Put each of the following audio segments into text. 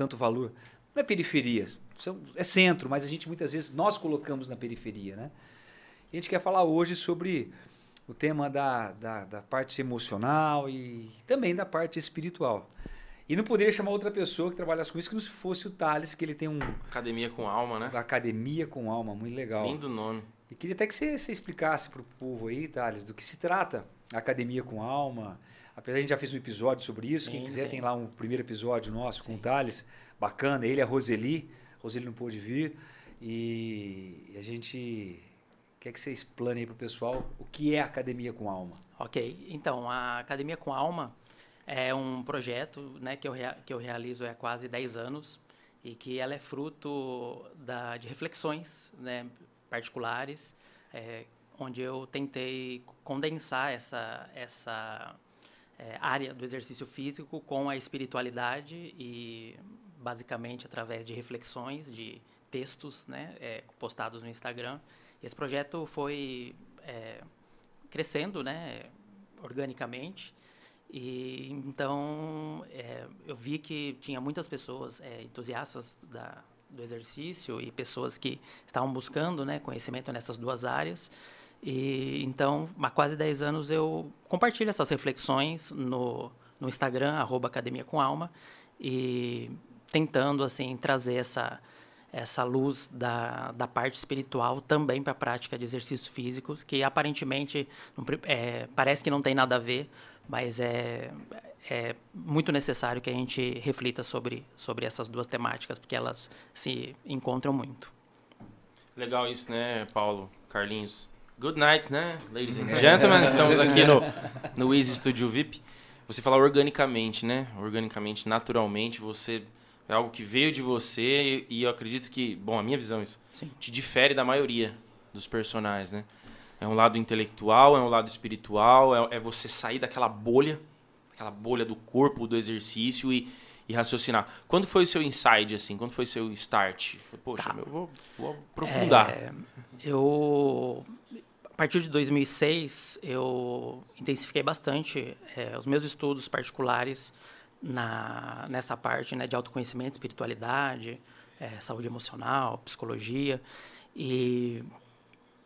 tanto valor. Não é periferia, é centro, mas a gente muitas vezes nós colocamos na periferia. Né? E a gente quer falar hoje sobre o tema da, da, da parte emocional e também da parte espiritual. E não poderia chamar outra pessoa que trabalhasse com isso que não fosse o Thales, que ele tem um. Academia com Alma, né? Academia com Alma, muito legal. Lindo nome. E queria até que você, você explicasse para o povo aí, Thales, do que se trata a Academia com Alma. Apesar a gente já fez um episódio sobre isso. Sim, Quem quiser sim. tem lá um primeiro episódio nosso com sim. o Thales. Bacana. Ele é Roseli. Roseli não pôde vir. E a gente quer que você explane aí para o pessoal o que é Academia com Alma. Ok. Então, a Academia com Alma é um projeto né, que, eu que eu realizo há quase 10 anos e que ela é fruto da, de reflexões né, particulares, é, onde eu tentei condensar essa, essa é, área do exercício físico com a espiritualidade e basicamente através de reflexões, de textos né, é, postados no Instagram. Esse projeto foi é, crescendo né, organicamente e então é, eu vi que tinha muitas pessoas é, entusiastas da, do exercício e pessoas que estavam buscando né, conhecimento nessas duas áreas. E então, há quase 10 anos eu compartilho essas reflexões no, no Instagram, arroba Academia com Alma, e tentando assim trazer essa essa luz da, da parte espiritual também para a prática de exercícios físicos, que aparentemente é, parece que não tem nada a ver, mas é, é muito necessário que a gente reflita sobre, sobre essas duas temáticas, porque elas se encontram muito. Legal isso, né, Paulo, Carlinhos? Good night, né, ladies and gentlemen? Estamos aqui no, no Easy Studio VIP. Você fala organicamente, né? Organicamente, naturalmente, você é algo que veio de você e, eu acredito que, bom, a minha visão é isso, Sim. te difere da maioria dos personagens, né? É um lado intelectual, é um lado espiritual, é, é você sair daquela bolha, aquela bolha do corpo, do exercício e, e raciocinar. Quando foi o seu insight, assim? Quando foi o seu start? Poxa, tá. eu vou, vou aprofundar. É, eu... A partir de 2006, eu intensifiquei bastante é, os meus estudos particulares na, nessa parte né, de autoconhecimento, espiritualidade, é, saúde emocional, psicologia. E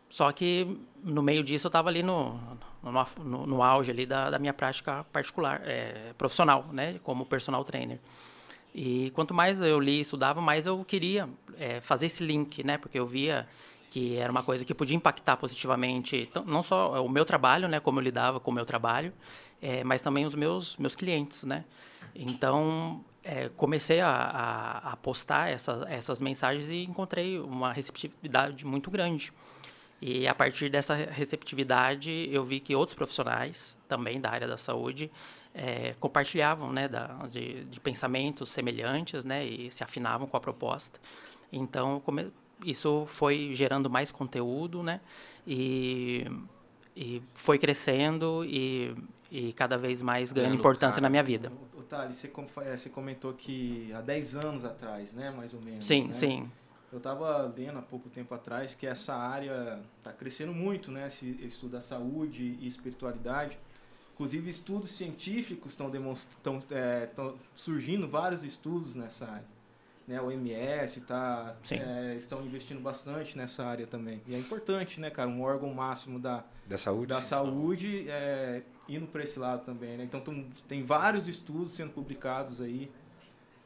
só que no meio disso eu estava ali no, no, no, no, auge ali da, da minha prática particular, é, profissional, né, como personal trainer. E quanto mais eu li e estudava, mais eu queria é, fazer esse link, né, porque eu via que era uma coisa que podia impactar positivamente, não só o meu trabalho, né, como eu lidava com o meu trabalho, é, mas também os meus, meus clientes, né. Então, é, comecei a, a, a postar essa, essas mensagens e encontrei uma receptividade muito grande. E a partir dessa receptividade, eu vi que outros profissionais, também da área da saúde, é, compartilhavam né, da, de, de, pensamentos semelhantes né, e se afinavam com a proposta. Então, come, isso foi gerando mais conteúdo né, e, e foi crescendo e, e cada vez mais ganhando importância cara, na minha vida. O, o Thales, você, é, você comentou que há 10 anos atrás, né, mais ou menos. Sim, né? sim. Eu estava lendo há pouco tempo atrás que essa área está crescendo muito, né? Esse estudo da saúde e espiritualidade. Inclusive, estudos científicos estão estão é, surgindo vários estudos nessa área. Né? O MS tá, é, estão investindo bastante nessa área também. E é importante, né, cara? Um órgão máximo da, da saúde, da saúde é, indo para esse lado também. Né? Então, tem vários estudos sendo publicados aí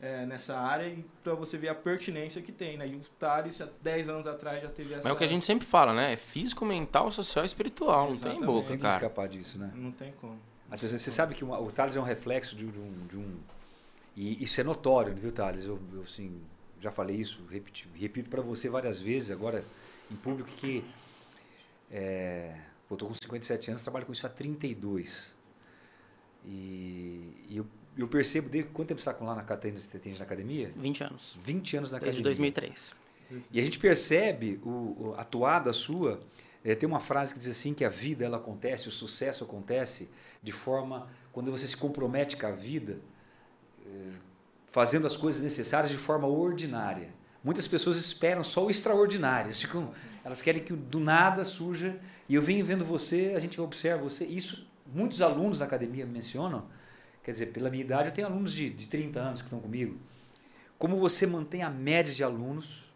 é, nessa área e para você ver a pertinência que tem, né? E o Thales, já 10 anos atrás, já teve essa... Mas é o que a gente sempre fala, né? É físico, mental, social e espiritual. Exatamente. Não tem boca, cara. escapar disso, né? Não tem como. As pessoas, você sabe que uma, o Thales é um reflexo de, um, de um... E isso é notório, viu, Thales? Eu, eu assim, já falei isso, repito, repito para você várias vezes agora em público que... É, eu tô com 57 anos, trabalho com isso há 32. E, e eu eu percebo, desde quanto tempo você está lá na Catena de na academia? 20 anos. 20 anos na academia. Desde 2003. E a gente percebe o, a toada sua. É, tem uma frase que diz assim que a vida ela acontece, o sucesso acontece de forma quando você se compromete com a vida, fazendo as coisas necessárias de forma ordinária. Muitas pessoas esperam só o extraordinário, ficam, elas querem que do nada surja. E eu venho vendo você, a gente observa você. Isso muitos alunos da academia mencionam Quer dizer, pela minha idade, eu tenho alunos de, de 30 anos que estão comigo. como você mantém a média de alunos,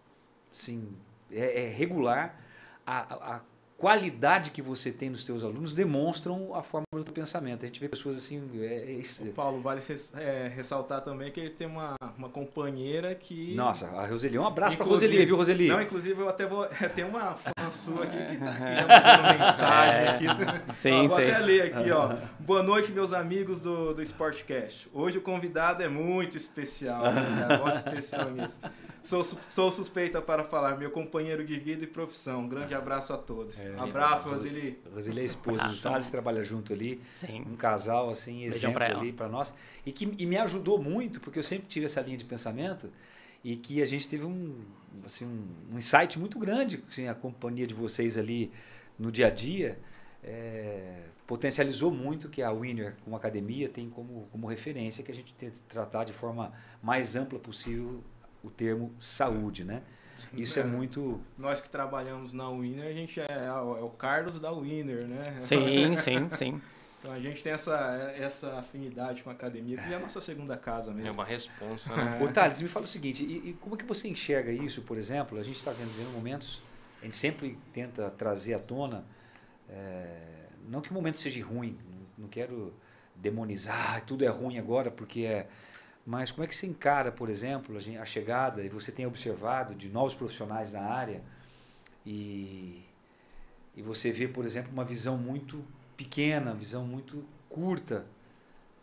assim, é, é regular, a, a, qualidade que você tem nos teus alunos demonstram a forma do teu pensamento. A gente vê pessoas assim... É, é, Paulo, vale é, ressaltar também que ele tem uma, uma companheira que... Nossa, a Roseli. Um abraço para Roseli, viu, Roseli? Não, inclusive eu até vou... Tem uma fã sua aqui que, tá, aqui já mandando mensagem é. aqui. Sim, ó, vou sim. até ler aqui, ó. Boa noite, meus amigos do, do Sportcast. Hoje o convidado é muito especial, né? É muito especial nisso. Sou, sou suspeita para falar, meu companheiro de vida e profissão. Um grande abraço a todos. É, Abraço, Roseli. Roseli é esposa do Thales, trabalha junto ali. Sim. Um casal, assim, exemplo pra ali para nós. E que e me ajudou muito, porque eu sempre tive essa linha de pensamento e que a gente teve um, assim, um, um insight muito grande, assim, a companhia de vocês ali no dia a dia. É, potencializou muito que a Winner, como academia, tem como, como referência que a gente tem que tratar de forma mais ampla possível o termo saúde, né? Isso é, é, muito. Nós que trabalhamos na Winner, a gente é, é, o Carlos da Winner, né? Sim, sim, sim. Então a gente tem essa, essa afinidade com a academia, que é a nossa segunda casa mesmo. É uma responsa, né? Ô, Thales, me fala o seguinte: e, e como que você enxerga isso, por exemplo? A gente está vendo, vendo momentos, a gente sempre tenta trazer à tona, é, não que o momento seja ruim, não, não quero demonizar, tudo é ruim agora porque é mas como é que você encara, por exemplo, a chegada, e você tem observado, de novos profissionais na área, e, e você vê, por exemplo, uma visão muito pequena, visão muito curta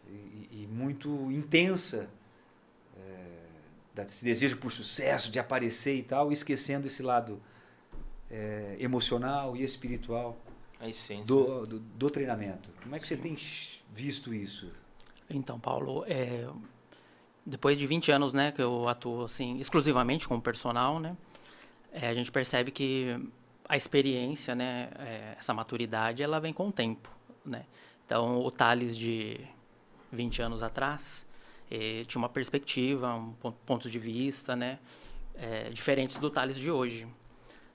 e, e muito intensa, é, desse desejo por sucesso, de aparecer e tal, esquecendo esse lado é, emocional e espiritual a essência. Do, do, do treinamento. Como é que Sim. você tem visto isso? Então, Paulo, é, depois de 20 anos, né, que eu atuo assim exclusivamente como personal, né, é, a gente percebe que a experiência, né, é, essa maturidade, ela vem com o tempo, né. Então, o Thales de 20 anos atrás é, tinha uma perspectiva, um ponto de vista, né, é, diferentes do Thales de hoje.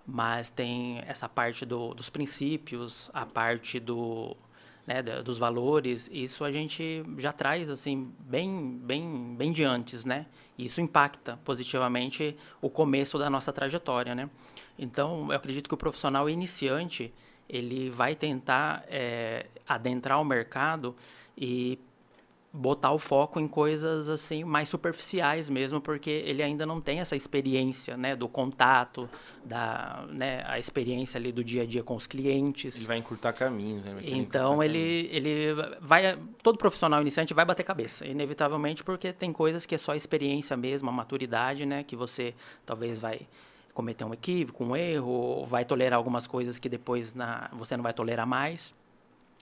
Mas tem essa parte do, dos princípios, a parte do, né, dos valores, isso a gente já traz assim bem, bem, bem de antes, né? Isso impacta positivamente o começo da nossa trajetória, né? Então, eu acredito que o profissional iniciante ele vai tentar é, adentrar o mercado e botar o foco em coisas assim mais superficiais mesmo, porque ele ainda não tem essa experiência, né, do contato, da, né, a experiência ali do dia a dia com os clientes. Ele vai encurtar caminhos, né? Então ele caminhos. ele vai todo profissional iniciante vai bater cabeça, inevitavelmente, porque tem coisas que é só experiência mesmo, a maturidade, né, que você talvez vai cometer um equívoco, um erro, vai tolerar algumas coisas que depois na, você não vai tolerar mais.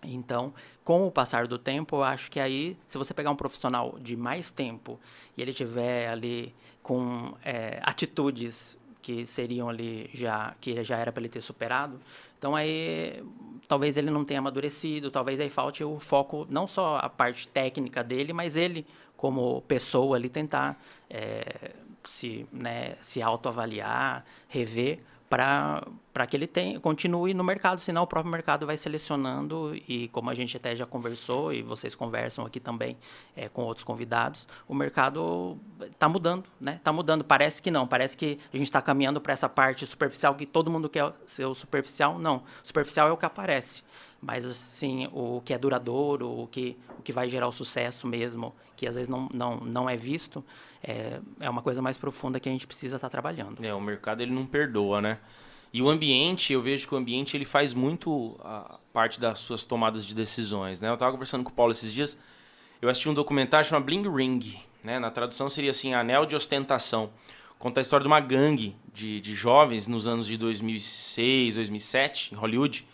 Então, com o passar do tempo, eu acho que aí, se você pegar um profissional de mais tempo e ele tiver ali com é, atitudes que seriam ali já que já era para ele ter superado, então aí talvez ele não tenha amadurecido, talvez aí falte o foco não só a parte técnica dele, mas ele como pessoa ali tentar é, se né, se autoavaliar, rever para que ele continue no mercado, senão o próprio mercado vai selecionando e como a gente até já conversou e vocês conversam aqui também é, com outros convidados, o mercado está mudando, né? Está mudando. Parece que não, parece que a gente está caminhando para essa parte superficial que todo mundo quer ser o superficial. Não, superficial é o que aparece, mas assim o que é duradouro, o que o que vai gerar o sucesso mesmo, que às vezes não não, não é visto é, é uma coisa mais profunda que a gente precisa estar tá trabalhando. É, o mercado ele não perdoa, né? E o ambiente, eu vejo que o ambiente ele faz muito parte das suas tomadas de decisões, né? Eu estava conversando com o Paulo esses dias, eu assisti um documentário chamado Bling Ring, né? Na tradução seria assim, Anel de Ostentação. Conta a história de uma gangue de, de jovens nos anos de 2006, 2007, em Hollywood.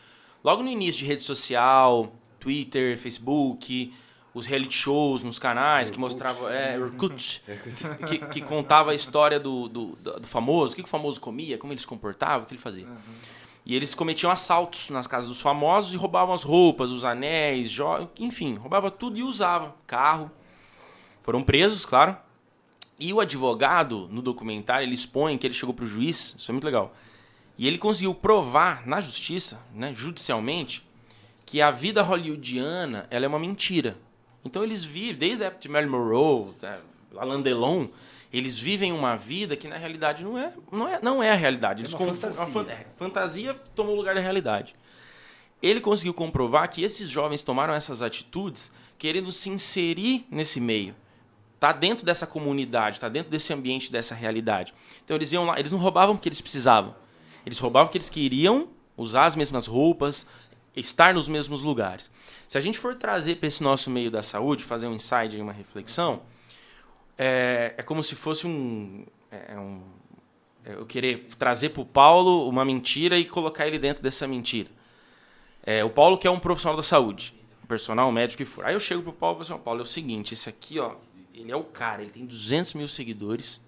Logo no início de rede social, Twitter, Facebook, os reality shows nos canais que mostravam. É, Orkut, que, que contava a história do, do, do famoso, o que, que o famoso comia, como ele se comportava, o que ele fazia. Uhum. E eles cometiam assaltos nas casas dos famosos e roubavam as roupas, os anéis, enfim, roubava tudo e usava. Carro. Foram presos, claro. E o advogado, no documentário, ele expõe que ele chegou para o juiz, isso é muito legal. E ele conseguiu provar na justiça, né, judicialmente, que a vida hollywoodiana ela é uma mentira. Então eles vivem, desde a época de Marilyn Monroe, né, Alain Delon, Eles vivem uma vida que na realidade não é, não é, não é a realidade. É Eles uma confu- fantasia. a fan- é, fantasia tomou o lugar da realidade. Ele conseguiu comprovar que esses jovens tomaram essas atitudes querendo se inserir nesse meio. Tá dentro dessa comunidade, tá dentro desse ambiente, dessa realidade. Então eles iam lá, eles não roubavam porque eles precisavam. Eles roubavam porque eles queriam usar as mesmas roupas, estar nos mesmos lugares. Se a gente for trazer para esse nosso meio da saúde, fazer um insight e uma reflexão, é, é como se fosse um, é um é eu querer trazer para o Paulo uma mentira e colocar ele dentro dessa mentira. É, o Paulo que é um profissional da saúde, personal, médico que for. Aí eu chego pro Paulo e falo assim, Paulo, é o seguinte, esse aqui, ó, ele é o cara, ele tem 200 mil seguidores,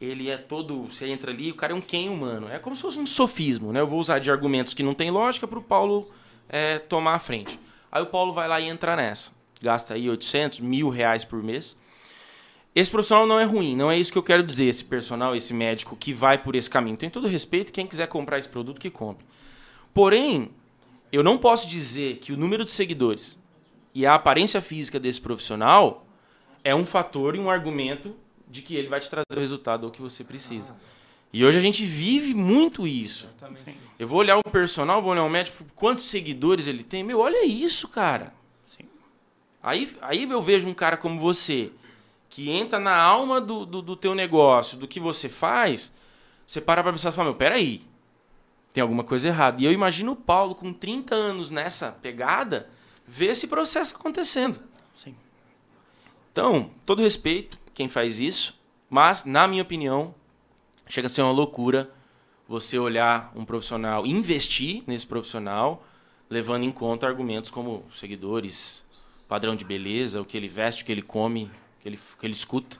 ele é todo, você entra ali, o cara é um quem humano. É como se fosse um sofismo, né? Eu vou usar de argumentos que não tem lógica pro Paulo é, tomar a frente. Aí o Paulo vai lá e entra nessa. Gasta aí 800, mil reais por mês. Esse profissional não é ruim, não é isso que eu quero dizer. Esse personal, esse médico que vai por esse caminho. Tem todo respeito, quem quiser comprar esse produto, que compre. Porém, eu não posso dizer que o número de seguidores e a aparência física desse profissional é um fator e um argumento de que ele vai te trazer o resultado ou que você precisa. E hoje a gente vive muito isso. Eu vou olhar um personal, vou olhar um médico, quantos seguidores ele tem. Meu, olha isso, cara. Sim. Aí, aí eu vejo um cara como você, que entra na alma do, do, do teu negócio, do que você faz, você para pra pensar e fala, meu, peraí, tem alguma coisa errada. E eu imagino o Paulo, com 30 anos nessa pegada, ver esse processo acontecendo. Sim. Então, todo respeito quem faz isso, mas, na minha opinião, chega a ser uma loucura você olhar um profissional, investir nesse profissional, levando em conta argumentos como seguidores, padrão de beleza, o que ele veste, o que ele come, o que ele, o que ele escuta.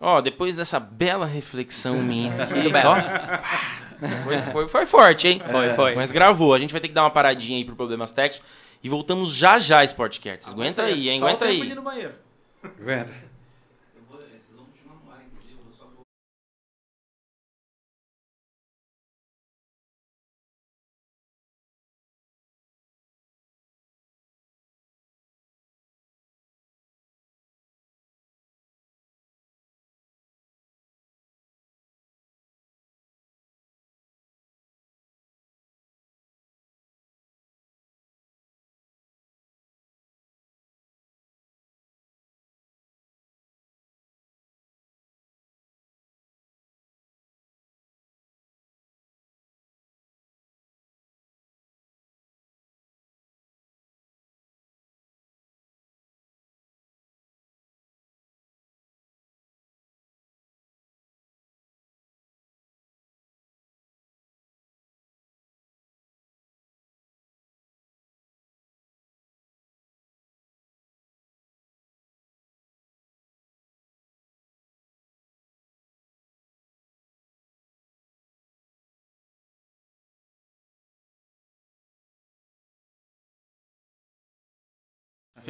Ó, depois dessa bela reflexão minha aqui, ó, foi, foi, foi forte, hein? Foi, foi. Mas gravou. A gente vai ter que dar uma paradinha aí pro Problemas Técnicos. E voltamos já já, Sportcast. Vocês aguenta aí, hein? Só o Aguenta aí. no banheiro. Aguenta.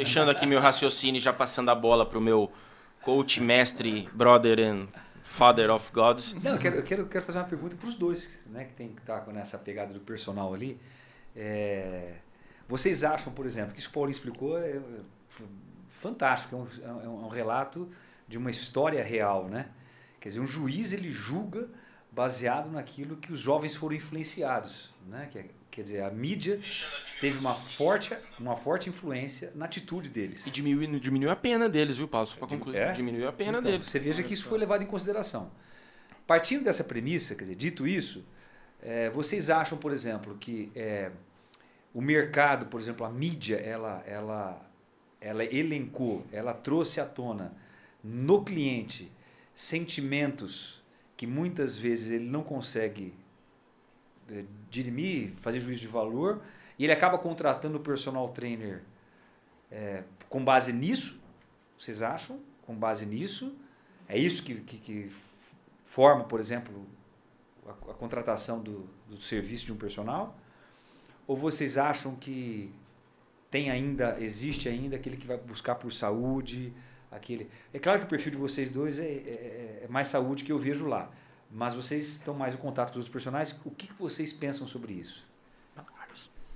Fechando aqui meu raciocínio e já passando a bola pro meu coach, mestre, brother and father of gods. Não, eu quero, eu quero, eu quero fazer uma pergunta para os dois, né, que tem que estar nessa pegada do personal ali. É, vocês acham, por exemplo, que isso que o Paulinho explicou é, é fantástico, é é um- é um relato de uma história real, né? Quer dizer, um juiz ele julga baseado naquilo que os jovens foram influenciados, né? Que é- quer dizer, a mídia teve uma forte, uma forte influência na atitude deles. E diminuiu, diminuiu a pena deles, viu, Paulo? Só pra concluir. É? Diminuiu a pena Então, deles. Você veja que isso foi levado em consideração. Partindo dessa premissa, quer dizer, dito isso, eh, vocês acham, por exemplo, que eh, o mercado, por exemplo, a mídia, ela, ela, ela elencou, ela trouxe à tona no cliente sentimentos que muitas vezes ele não consegue dirimir, fazer juízo de valor, e ele acaba contratando o personal trainer eh, com base nisso? Vocês acham? Com base nisso? É isso que, que, que forma, por exemplo, a, a contratação do, do serviço de um personal? Ou vocês acham que tem ainda, existe ainda aquele que vai buscar por saúde, aquele... É claro que o perfil de vocês dois é, é- é mais saúde que eu vejo lá, mas vocês estão mais em contato com os personagens. O que, que vocês pensam sobre isso?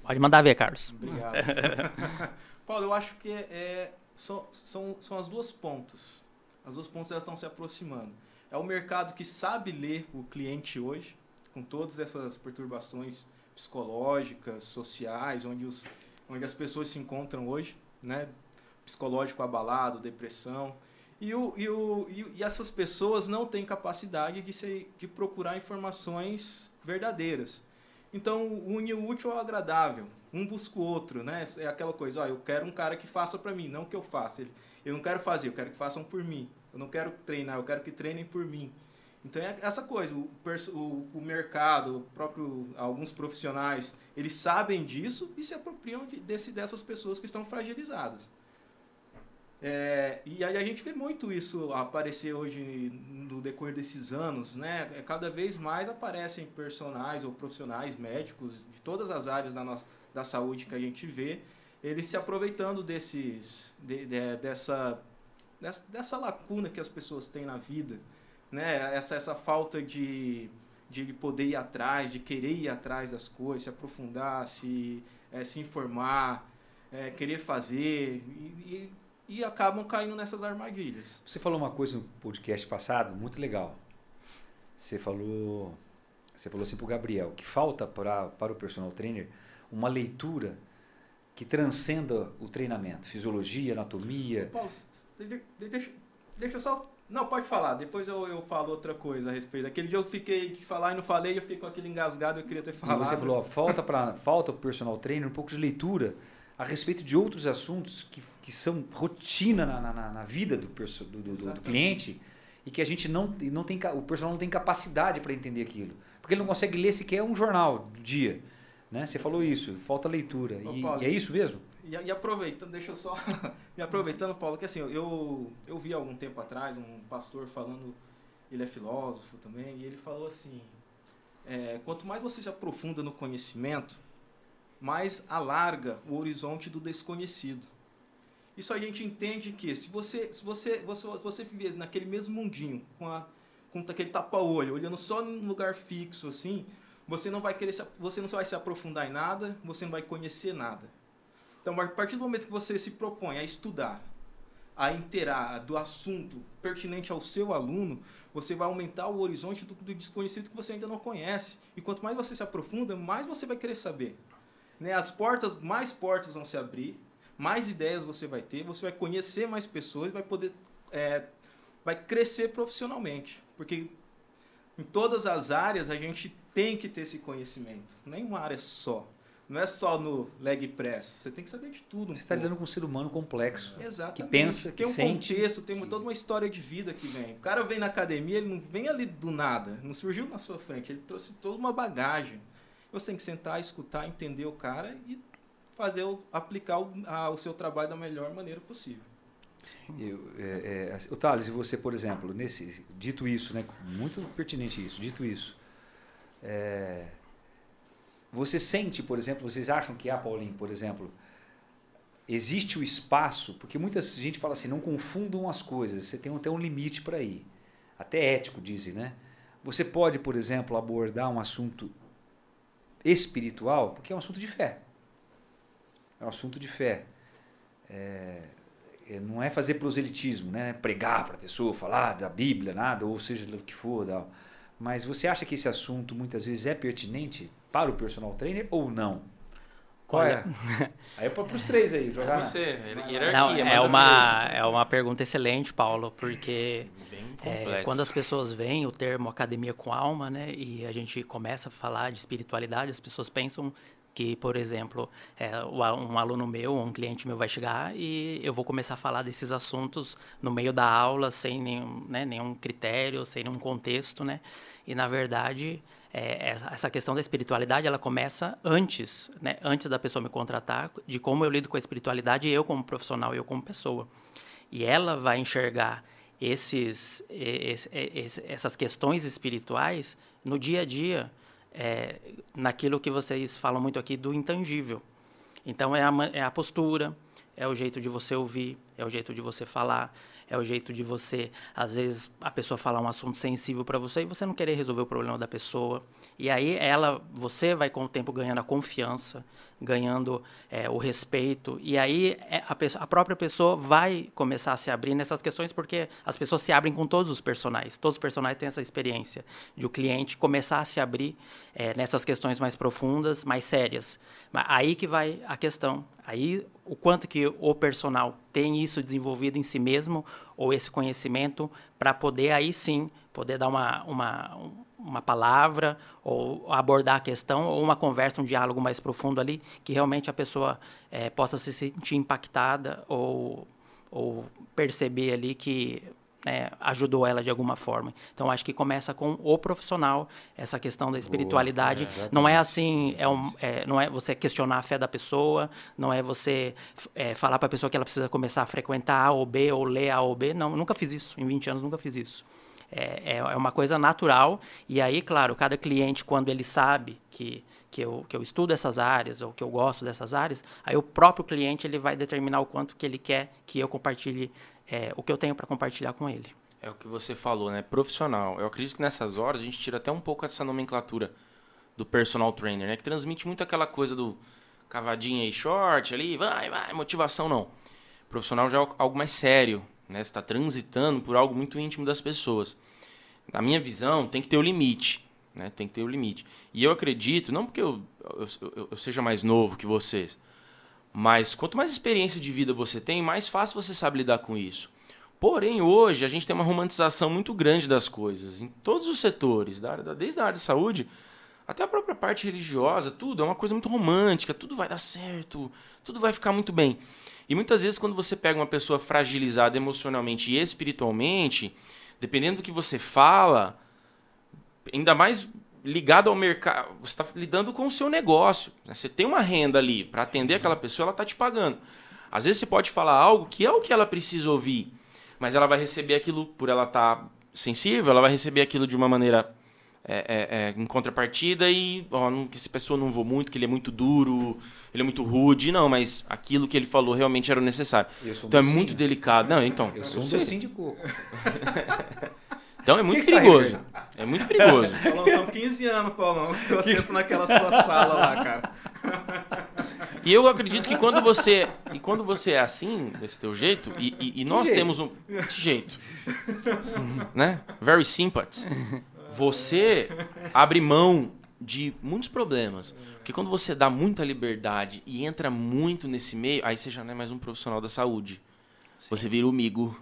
Pode mandar ver, Carlos. Obrigado. Paulo, eu acho que é, são, são, são as duas pontas. As duas pontas elas estão se aproximando. É o mercado que sabe ler o cliente hoje, com todas essas perturbações psicológicas, sociais, onde, os, onde as pessoas se encontram hoje, né? Psicológico abalado, depressão. E, o, e, o, e, essas pessoas não têm capacidade de, ser, de procurar informações verdadeiras. Então, une o útil ao agradável. Um busca o outro, né? É aquela coisa, ó, eu quero um cara que faça para mim, não que eu faça. Eu não quero fazer, eu quero que façam por mim. Eu não quero treinar, eu quero que treinem por mim. Então é essa coisa, o, o, o mercado, o próprio, alguns profissionais, eles sabem disso e se apropriam de, desse, dessas pessoas que estão fragilizadas. É, e aí a gente vê muito isso aparecer hoje no decorrer desses anos, né? É, cada vez mais aparecem personagens ou profissionais médicos de todas as áreas da, nossa, da saúde que a gente vê, eles se aproveitando desses, de, de, dessa, dessa, dessa lacuna que as pessoas têm na vida, né? Essa, essa falta de, de poder ir atrás, de querer ir atrás das coisas, se aprofundar, se, é, se informar, é, querer fazer e, e e acabam caindo nessas armadilhas. Você falou uma coisa no podcast passado muito legal. Você falou, você falou assim para o Gabriel que falta para, para o personal trainer uma leitura que transcenda o treinamento, fisiologia, anatomia. Paulo, deixa, deixa só. Não, pode falar, depois eu, eu falo outra coisa a respeito. Aquele dia eu fiquei de falar e não falei, eu fiquei com aquele engasgado, eu queria ter falado. E você falou, ó, falta para falta o personal trainer um pouco de leitura a respeito de outros assuntos que, que são rotina na, na, na vida do, do, do, do, cliente e que a gente não, não tem, o personal não tem capacidade para entender aquilo. Porque ele não consegue ler sequer um jornal do dia. Né? Você falou isso, falta leitura. Ô, e, Paulo, e, é isso mesmo? E, e, aproveitando, deixa eu só. me aproveitando, Paulo, que assim, eu, eu vi algum tempo atrás um pastor falando, ele é filósofo também, e ele falou assim: é, quanto mais você se aprofunda no conhecimento, mais alarga o horizonte do desconhecido. Isso a gente entende que se você se você você, você viver naquele mesmo mundinho com a com aquele tapa-olho, olhando só num lugar fixo assim, você não vai querer se, você não vai se aprofundar em nada, você não vai conhecer nada. Então, a partir do momento que você se propõe a estudar, a inteirar do assunto pertinente ao seu aluno, você vai aumentar o horizonte do, do desconhecido que você ainda não conhece. E quanto mais você se aprofunda, mais você vai querer saber. Né? As portas, mais portas vão se abrir, mais ideias você vai ter, você vai conhecer mais pessoas, vai poder, é, vai crescer profissionalmente, porque em todas as áreas a gente tem que ter esse conhecimento, nem uma área só. Não é só no leg press. Você tem que saber de tudo. Um você está lidando com um ser humano complexo. Exatamente. Que pensa, que tem um sente, contexto, tem que... toda uma história de vida que vem. O cara vem na academia, ele não vem ali do nada, não surgiu na sua frente, ele trouxe toda uma bagagem. Você tem que sentar, escutar, entender o cara e fazer o, aplicar o, a, o seu trabalho da melhor maneira possível. Eu, é, é, o Thales, e você, por exemplo, nesse, dito isso, né, muito pertinente isso, dito isso, é, você sente, por exemplo, vocês acham que há, Paulinho, por exemplo, existe o espaço, porque muita gente fala assim, não confundam as coisas, você tem até um limite para ir, até ético, dizem, né? Você pode, por exemplo, abordar um assunto espiritual, porque é um assunto de fé. É um assunto de fé. É, é não é fazer proselitismo, né? pregar para a pessoa, falar da Bíblia, nada, ou seja, do que for. Tal. Mas você acha que esse assunto muitas vezes é pertinente para o personal trainer ou não? Qual é? Aí é para os três aí, jogar. É você, hierarquia. Não, é, uma, é uma pergunta excelente, Paulo, porque é, quando as pessoas veem o termo academia com alma, né, e a gente começa a falar de espiritualidade, as pessoas pensam que, por exemplo, é, um aluno meu, um cliente meu vai chegar e eu vou começar a falar desses assuntos no meio da aula, sem nenhum, né, nenhum critério, sem nenhum contexto, né? E, na verdade, é, essa questão da espiritualidade, ela começa antes, né? Antes da pessoa me contratar, de como eu lido com a espiritualidade, eu como profissional, eu como pessoa. E ela vai enxergar esses, essas questões espirituais no dia a dia, é, naquilo que vocês falam muito aqui do intangível. Então, é a, é a postura, é o jeito de você ouvir, é o jeito de você falar, é o jeito de você, às vezes, a pessoa falar um assunto sensível para você e você não querer resolver o problema da pessoa. E aí ela, você vai com o tempo ganhando a confiança, ganhando é, o respeito. E aí é, a, pessoa, a, própria pessoa vai começar a se abrir nessas questões, porque as pessoas se abrem com todos os personagens. Todos os personagens têm essa experiência de o cliente começar a se abrir é, nessas questões mais profundas, mais sérias. Mas aí que vai a questão. Aí o quanto que o personal tem isso desenvolvido em si mesmo ou esse conhecimento para poder aí sim poder dar uma, uma, uma palavra ou abordar a questão ou uma conversa, um diálogo mais profundo ali que realmente a pessoa é, possa se sentir impactada ou, ou perceber ali que né, ajudou ela de alguma forma. Então acho que começa com o profissional essa questão da espiritualidade. Boa, é, não é assim, é, um, é, não é você questionar a fé da pessoa, não é você é, falar para a pessoa que ela precisa começar a frequentar A ou B ou ler A ou B. Não, nunca fiz isso. Em 20 anos nunca fiz isso. É, é, é uma coisa natural. E aí, claro, cada cliente quando ele sabe que que eu, que eu estudo essas áreas ou que eu gosto dessas áreas, aí o próprio cliente ele vai determinar o quanto que ele quer que eu compartilhe é, o que eu tenho para compartilhar com ele. É o que você falou, né? Profissional. Eu acredito que nessas horas a gente tira até um pouco essa nomenclatura do personal trainer, né? Que transmite muito aquela coisa do cavadinha e short ali, vai, vai, motivação não. Profissional já é algo mais sério, né? Você está transitando por algo muito íntimo das pessoas. Na minha visão, tem que ter o limite, né? Tem que ter o limite. E eu acredito, não porque eu, eu, eu, seja mais novo que vocês, mas quanto mais experiência de vida você tem, mais fácil você sabe lidar com isso. Porém, hoje a gente tem uma romantização muito grande das coisas, em todos os setores, desde a área de saúde até a própria parte religiosa, tudo é uma coisa muito romântica, tudo vai dar certo, tudo vai ficar muito bem. E muitas vezes, quando você pega uma pessoa fragilizada emocionalmente e espiritualmente, dependendo do que você fala, ainda mais ligado ao mercado, você está lidando com o seu negócio. Né? Você tem uma renda ali para atender aquela pessoa, ela está te pagando. Às vezes você pode falar algo que é o que ela precisa ouvir, mas ela vai receber aquilo por ela estar tá sensível, ela vai receber aquilo de uma maneira é, é, é, em contrapartida e ó, não, que essa pessoa não vou muito, que ele é muito duro, ele é muito rude, não, mas aquilo que ele falou realmente era o necessário. Então é muito delicado. Não, então. Eu sou um docinho de coco. Então é muito que perigoso. Que é muito perigoso. Paulão, são 15 anos, Paulão, que eu sento naquela sua sala lá, cara. E eu acredito que quando você. E quando você é assim, desse teu jeito, e, e, e nós jeito? temos um. Que jeito? né? Very sympath. Você abre mão de muitos problemas. Porque quando você dá muita liberdade e entra muito nesse meio, aí você já não é mais um profissional da saúde. Sim. Você vira o migo,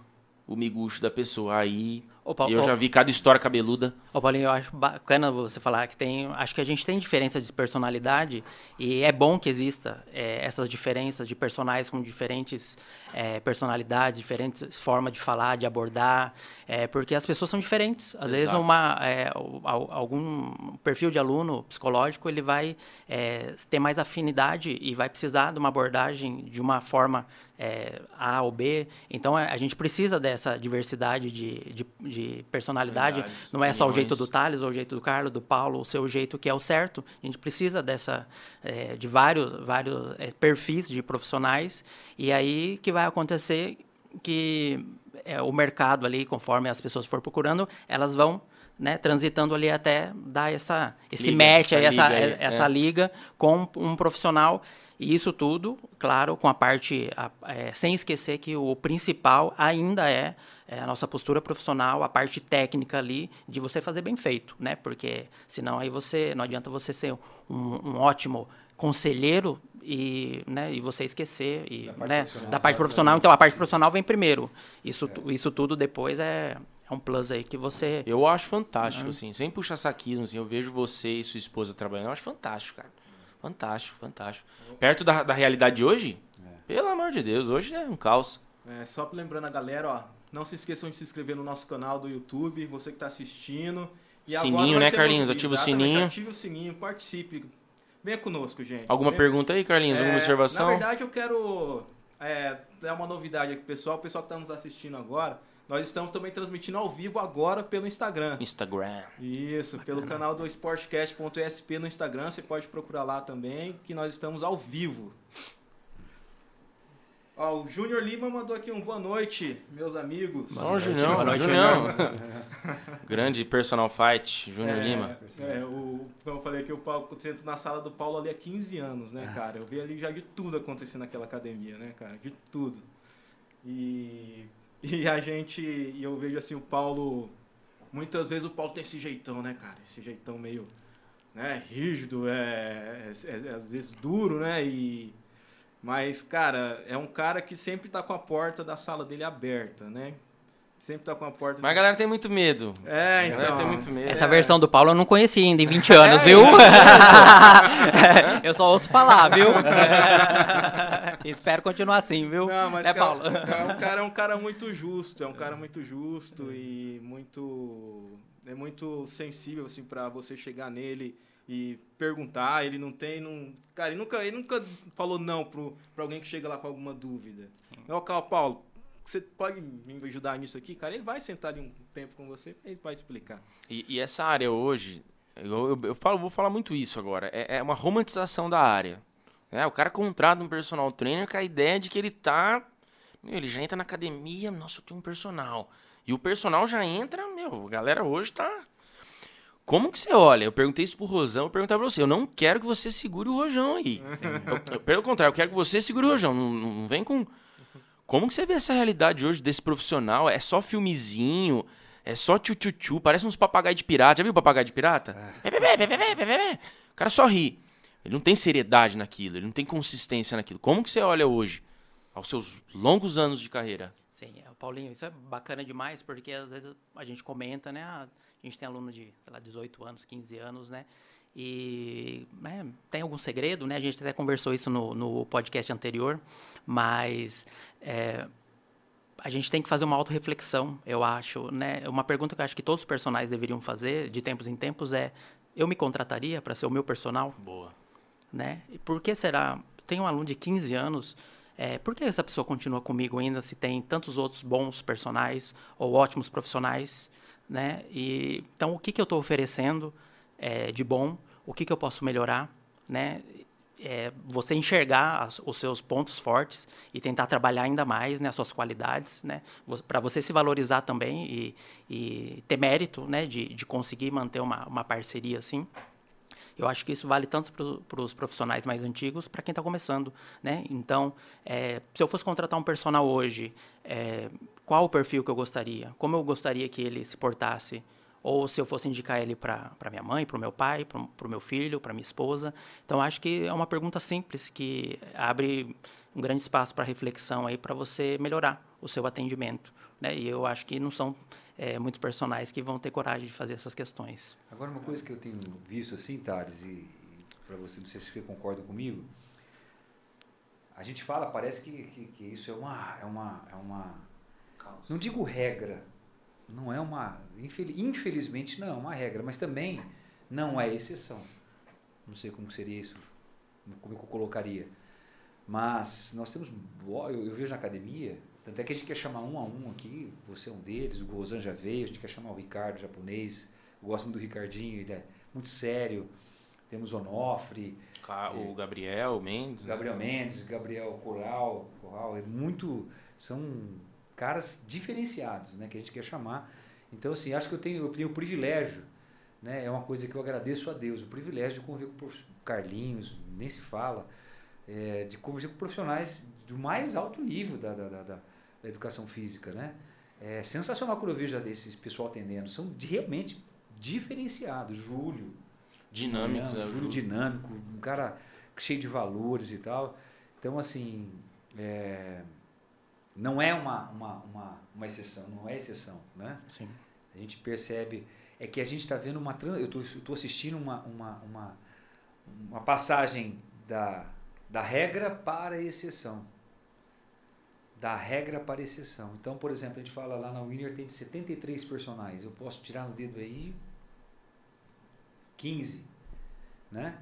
o miguxo da pessoa. Aí eu já vi cada história cabeluda. Ô, Paulinho, eu acho bacana você falar que tem. Acho que a gente tem diferença de personalidade e é bom que exista é, essas diferenças de personagens com diferentes é, personalidades, diferentes formas de falar, de abordar, é, porque as pessoas são diferentes. Às Exato. vezes, uma, é, algum perfil de aluno psicológico ele vai é, ter mais afinidade e vai precisar de uma abordagem de uma forma é, A ou B. Então a gente precisa dessa diversidade de, de, de personalidade. Não é só o jeito do Thales, ou o jeito do Carlos, do Paulo, o seu jeito que é o certo. A gente precisa dessa é, de vários, vários é, perfis de profissionais. E aí que vai acontecer que é, o mercado ali, conforme as pessoas for procurando, elas vão né, transitando ali até dar essa, esse liga, match, essa, aí, essa, liga, essa é. liga com um profissional e isso tudo, claro, com a parte, é, sem esquecer que o principal ainda é, é, a nossa postura profissional, a parte técnica ali de você fazer bem feito, né? Porque senão aí você, não adianta você ser um, um ótimo conselheiro e, né, e você esquecer e, da parte, né, da parte profissional. Então a parte profissional vem primeiro. Isso, é. isso tudo depois é, é um plus aí que você. Eu acho fantástico, uhum. assim, sem puxar saquismo, assim, eu vejo você e sua esposa trabalhando, eu acho fantástico, cara. Fantástico, fantástico. Perto da, da realidade de hoje? É. Pelo amor de Deus, hoje é um caos. É, só lembrando a galera, ó, não se esqueçam de se inscrever no nosso canal do YouTube, você que está assistindo. E sininho, né, Carlinhos? Ativa o sininho. Ative o sininho, participe. Venha conosco, gente. Alguma Venha... pergunta aí, Carlinhos? Alguma é, observação? Na verdade, eu quero é, dar uma novidade aqui, pessoal. O pessoal que está nos assistindo agora, nós estamos também transmitindo ao vivo agora pelo Instagram. Instagram. Isso, Bacana. pelo canal do sportcast.sp no Instagram, você pode procurar lá também, que nós estamos ao vivo. Ó, o Júnior Lima mandou aqui um boa noite, meus amigos. Bom, Junião, boa noite, Junião. Grande personal fight, Júnior É, Lima. É, o, como eu falei que o Paulo, sento na sala do Paulo ali há 15 anos, né, cara? Eu vi ali já de tudo acontecendo naquela academia, né, cara? De tudo. E, e a gente, e eu vejo assim, o Paulo, muitas vezes o Paulo tem esse jeitão, né, cara? Esse jeitão meio, né, rígido, é, é- é às vezes duro, né? E, mas, cara, é um cara que sempre tá com a porta da sala dele aberta, né? Sempre tá com a porta... Mas a galera tem muito medo. É, A galera então... tem muito medo. Essa versão do Paulo eu não conheci ainda em 20 anos, É, viu? eu só ouço falar, viu? Espero continuar assim, viu? Não, mas né, cara, Paulo? é um cara é um cara muito justo, é um cara muito justo e muito é muito sensível assim para você chegar nele e perguntar, ele não tem não, cara, ele nunca ele nunca falou não pro para alguém que chega lá com alguma dúvida. Calma, Paulo, você pode me ajudar nisso aqui, cara? Ele vai sentar ali um tempo com você, ele vai explicar. E, e essa área hoje, eu, eu, eu falo, vou falar muito isso agora, é, é uma romantização da área. É, o cara contrata um personal trainer com a ideia de que ele tá. Meu, ele já entra na academia, nossa, eu tenho um personal. E o personal já entra, meu, a galera hoje tá. Como que você olha? Eu perguntei isso pro Rosão, eu perguntei pra você. Eu não quero que você segure o rojão aí. Eu- eu- pelo contrário, eu quero que você segure o rojão. Não, não- não vem com. Como que você vê essa realidade hoje desse profissional? É só filmezinho, é só tchu-tchu-tchu, parece uns papagaio de pirata. Já viu papagaio de pirata? Bé. O cara só ri. Ele não tem seriedade naquilo, ele não tem consistência naquilo. Como que você olha hoje, aos seus longos anos de carreira? Sim, é, Paulinho, isso é bacana demais, porque às vezes a gente comenta, né? ah, a gente tem aluno de, sei lá, 18 anos, 15 anos, né? E né, tem algum segredo, né? A gente até conversou isso no, no podcast anterior, mas é, a gente tem que fazer uma autorreflexão, eu acho, né? Uma pergunta que eu acho que todos os personagens deveriam fazer, de tempos em tempos, é: eu me contrataria para ser o meu personal? Boa. né? E por que será? Tem um aluno de 15 anos, é, por que essa pessoa continua comigo ainda se tem tantos outros bons personagens ou ótimos profissionais, né? E, então, o que, que eu estou oferecendo é, de bom? O que, que eu posso melhorar, né? É, você enxergar as- os seus pontos fortes e tentar trabalhar ainda mais né, as suas qualidades, né, para você se valorizar também e, e ter mérito né, de, de conseguir manter uma, uma parceria assim. Eu acho que isso vale tanto para os profissionais mais antigos, para quem está começando, né? Então, é, se eu fosse contratar um personal hoje, é, qual o perfil que eu gostaria? Como eu gostaria que ele se portasse? Ou se eu fosse indicar ele para minha mãe, para o meu pai, para o meu filho, para minha esposa? Então, acho que é uma pergunta simples que abre um grande espaço para reflexão aí para você melhorar o seu atendimento, né? E eu acho que não são é, muitos personagens que vão ter coragem de fazer essas questões. Agora, uma coisa que eu tenho visto assim, Thales, e, e para você, não sei se você concorda comigo, a gente fala, parece que, que, que isso é uma, é uma, é uma, não digo regra, não é uma, infel- infelizmente não é uma regra, mas também não é exceção. Não sei como seria isso, como eu colocaria. Mas nós temos, eu, eu vejo na academia, tanto é que a gente quer chamar um a um aqui, você é um deles, o Rosan já veio, a gente quer chamar o Ricardo, japonês, eu gosto muito do Ricardinho, ele é muito sério. Temos Onofre, O Gabriel Mendes. né? Gabriel Mendes, Gabriel Coral, Coral, é muito são caras diferenciados, né, que a gente quer chamar. Então assim, acho que eu tenho eu tenho o privilégio, né, é uma coisa que eu agradeço a Deus, o privilégio de conviver com o Carlinhos, nem se fala, é, de conviver com profissionais do mais alto nível da, da, da, da- educação física, né? É sensacional quando eu vejo esses pessoal atendendo, são realmente diferenciados. Júlio, Dinâmicos, Não, né? Júlio. dinâmico, um cara cheio de valores e tal. Então, assim, é, não é uma, uma, uma, uma exceção, não é exceção, né? Sim. A gente percebe, é que a gente está vendo uma, eu estou assistindo uma, uma, uma, uma passagem da, da regra para a exceção. Da regra para a exceção. Então, por exemplo, a gente fala lá na Winner tem 73 personagens. Eu posso tirar no dedo aí 15, né?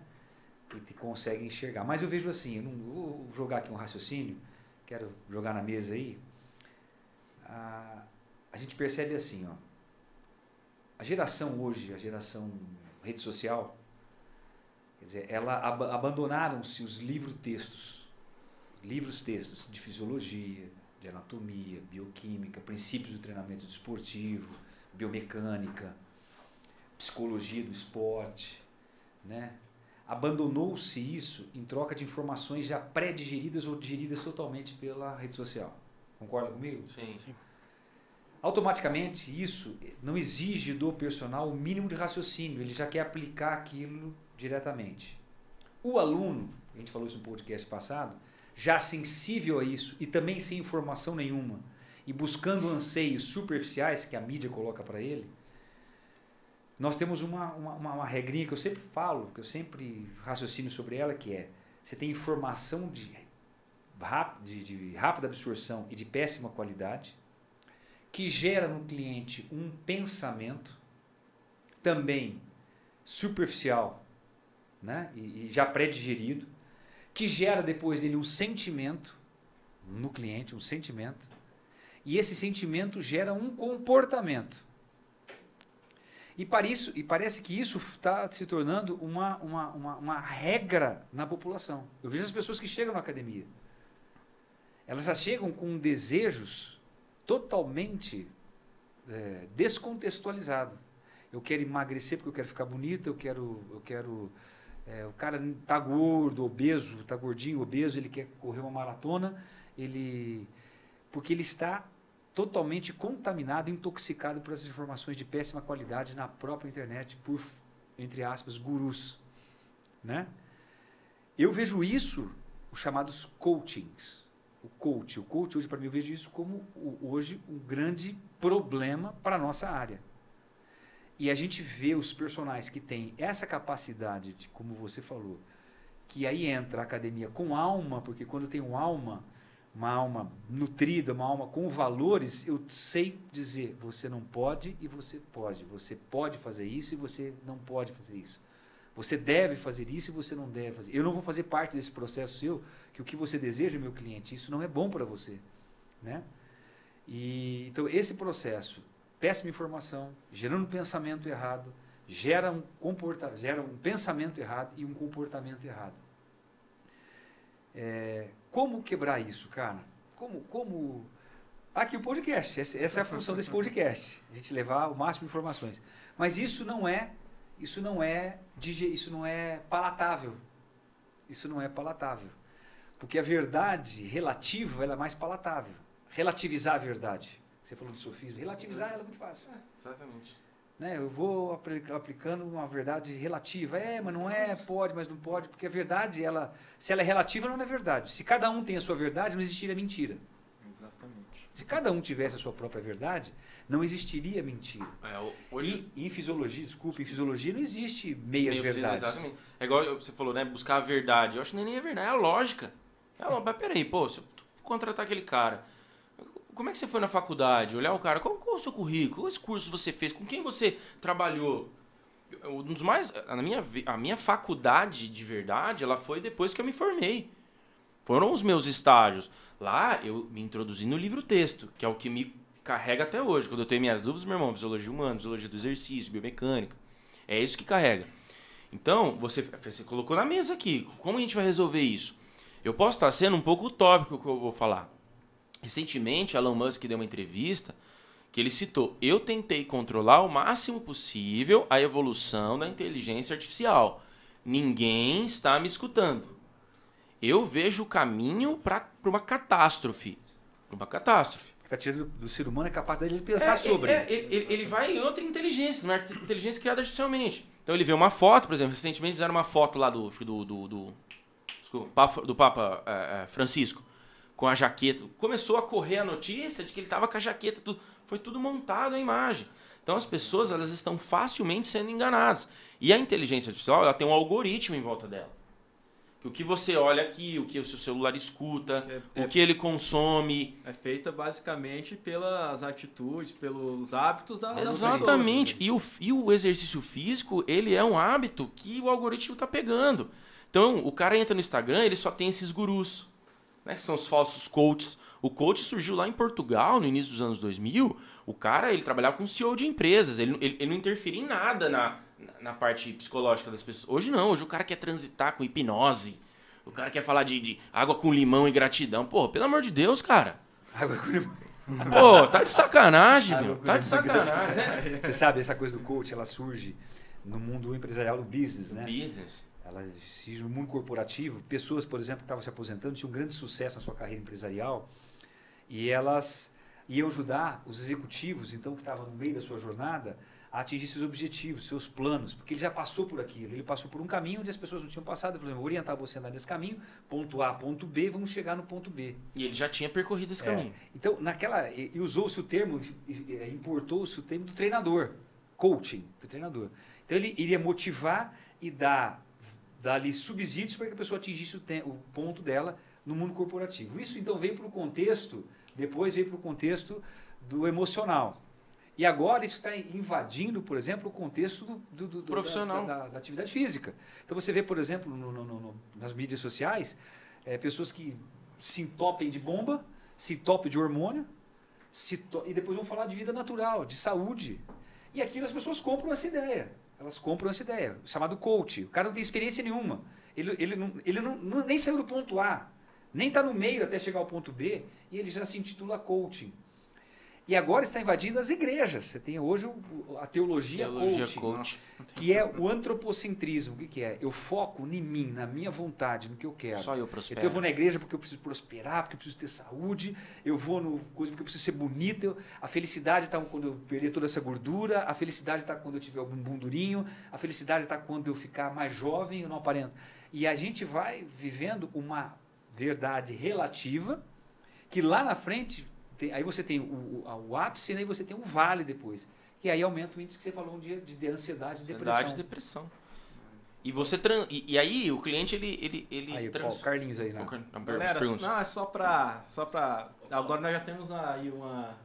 Que te conseguem enxergar. Mas eu vejo assim, eu não vou jogar aqui um raciocínio, quero jogar na mesa aí. A, a gente percebe assim, ó. A geração hoje, a geração rede social, quer dizer, ela ab abandonaram-se os livros-textos. livros, textos de fisiologia, de anatomia, bioquímica, princípios do treinamento desportivo, biomecânica, psicologia do esporte, né? Abandonou-se isso em troca de informações já pré-digeridas ou digeridas totalmente pela rede social. Concorda comigo? Sim. Sim. Automaticamente, isso não exige do personal o mínimo de raciocínio, ele já quer aplicar aquilo diretamente. O aluno, a gente falou isso no podcast passado, já sensível a isso e também sem informação nenhuma e buscando anseios superficiais que a mídia coloca para ele, nós temos uma, uma, uma, regrinha que eu sempre falo, que eu sempre raciocino sobre ela, que é você tem informação de, de, de rápida absorção e de péssima qualidade, que gera no cliente um pensamento também superficial né? e, e já pré-digerido, que gera depois dele um sentimento no cliente, um sentimento, e esse sentimento gera um comportamento. E, para isso, e parece que isso está se tornando uma, uma, uma, uma, regra na população. Eu vejo as pessoas que chegam na academia. Elas já chegam com desejos totalmente é, descontextualizados. Eu quero emagrecer porque eu quero ficar bonito, eu quero. Eu quero é, o cara está gordo, obeso, está gordinho, obeso, ele quer correr uma maratona, ele porque ele está totalmente contaminado, intoxicado por essas informações de péssima qualidade na própria internet por, entre aspas, gurus. Né? Eu vejo isso, os chamados coachings. O coach, o coach hoje para mim eu vejo isso como hoje um grande problema para a nossa área. E a gente vê os personagens que têm essa capacidade, de, como você falou, que aí entra a academia com alma, porque quando tem um alma, uma alma nutrida, uma alma com valores, eu sei dizer, você não pode e você pode. Você pode fazer isso e você não pode fazer isso. Você deve fazer isso e você não deve fazer. Eu não vou fazer parte desse processo seu, que o que você deseja, meu cliente, isso não é bom para você, né? E então esse processo, péssima informação, gerando um pensamento errado, gera um comporta, gera um pensamento errado e um comportamento errado. É, como quebrar isso, cara? Como, como... Tá aqui o podcast, essa, essa é a função desse podcast, a gente levar o máximo de informações. Mas isso não é, isso não é, isso não é palatável. Isso não é palatável. Porque a verdade relativa ela é mais palatável. Relativizar a verdade. Você falou do sofismo, relativizar ela é muito fácil. É, exatamente. Né? Eu vou aplicando uma verdade relativa. É, mas não é, pode, mas não pode, porque a verdade, ela, se ela é relativa, não é verdade. Se cada um tem a sua verdade, não existiria mentira. Exatamente. Se cada um tivesse a sua própria verdade, não existiria mentira. É, hoje... e, em fisiologia, desculpa, em fisiologia não existe meias Meio verdades. Exatamente. É igual você falou, né? Buscar a verdade. Eu acho que nem é verdade, é a lógica. É, mas peraí, pô, se eu contratar aquele cara como é que você foi na faculdade? Olhar o cara, qual, qual é o seu currículo? Quais cursos você fez? Com quem você trabalhou? Um dos mais. A minha, a minha faculdade de verdade, ela foi depois que eu me formei. Foram os meus estágios. Lá eu me introduzi no livro-texto, que é o que me carrega até hoje. Quando eu tenho minhas dúvidas, meu irmão, fisiologia humana, fisiologia do exercício, biomecânica. É isso que carrega. Então, você, você colocou na mesa aqui. Como a gente vai resolver isso? Eu posso estar sendo um pouco utópico que eu vou falar. Recentemente, Elon Musk deu uma entrevista que ele citou: Eu tentei controlar o máximo possível a evolução da inteligência artificial. Ninguém está me escutando. Eu vejo o caminho para uma catástrofe. Para uma catástrofe. Está tirando do ser humano a capacidade de pensar é, sobre. É, ele, ele vai em outra inteligência, uma inteligência criada artificialmente. Então ele vê uma foto, por exemplo, recentemente fizeram uma foto lá do, do, do, do, desculpa, do Papa é, é Francisco com a jaqueta. Começou a correr a notícia de que ele estava com a jaqueta, tudo. foi tudo montado a imagem. Então as pessoas elas estão facilmente sendo enganadas. E a inteligência artificial ela tem um algoritmo em volta dela. Que o que você olha aqui, o que o seu celular escuta, é, o é, que ele consome. É feita basicamente pelas atitudes, pelos hábitos da Exatamente. E o, e o exercício físico, ele é um hábito que o algoritmo está pegando. Então, o cara entra no Instagram, ele só tem esses gurus né, que são os falsos coaches. O coach surgiu lá em Portugal, no início dos anos 2000. O cara, ele trabalhava com CEO de empresas, ele, ele, ele não interferia em nada na, na parte psicológica das pessoas. Hoje não, hoje o cara quer transitar com hipnose. O cara quer falar de, de água com limão e gratidão. Pô, pelo amor de Deus, cara. Água com limão. Pô, tá de sacanagem, meu. Tá de e sacanagem. Você sabe, essa coisa do coach, ela surge no mundo empresarial, no business, né? Business. Ela surge no mundo corporativo. Pessoas, por exemplo, que estavam se aposentando, tinham um grande sucesso na sua carreira empresarial e elas iam ajudar os executivos, então, que estavam no meio da sua jornada, a atingir seus objetivos, seus planos, porque ele já passou por aquilo. Ele passou por um caminho onde as pessoas não tinham passado. Eu falei, vou orientar você a andar nesse caminho, ponto A, ponto B, vamos chegar no ponto B. E ele já tinha percorrido esse É. caminho. Então, naquela. E, usou-se o termo, e- importou-se o termo do treinador, coaching, do treinador. Então, ele iria motivar e dar, dar ali subsídios para que a pessoa atingisse o, o ponto dela no mundo corporativo. Isso, então, veio para o contexto, depois veio para o contexto do emocional. E agora isso está invadindo, por exemplo, o contexto do, do- do- Profissional. Da, da- da atividade física. Então você vê, por exemplo, no- no- no- nas mídias sociais, eh, pessoas que se entopem de bomba, se entopem de hormônio, se to- e depois vão falar de vida natural, de saúde. E aquilo as pessoas compram essa ideia. Elas compram essa ideia, chamado coach. O cara não tem experiência nenhuma. Ele, ele, não, ele não, nem saiu do ponto A, nem está no meio até chegar ao ponto B, e ele já se intitula coaching. E agora está invadindo as igrejas. Você tem hoje o- a teologia, Teologia coaching, coach. que é o antropocentrismo. O que, que é? Eu foco em mim, na minha vontade, no que eu quero. Só eu Então prospero. eu vou na igreja porque eu preciso prosperar, porque eu preciso ter saúde, eu vou no coisa porque eu preciso ser bonita. eu- a felicidade está quando eu perder toda essa gordura, a felicidade está quando eu tiver algum bundurinho, a felicidade está quando eu ficar mais jovem, eu não aparento. E a gente vai vivendo uma verdade relativa que lá na frente, tem- aí você tem o, o, o ápice, né, e você tem o vale depois. E aí aumenta o índice que você falou um dia de, de ansiedade e depressão. Ansiedade e depressão. E você tran... e, e aí o cliente ele ele ele Aí, trans... ó, o Carlinhos aí, né? Não, Galera, não, é só pra, só pra... Agora nós já temos aí uma,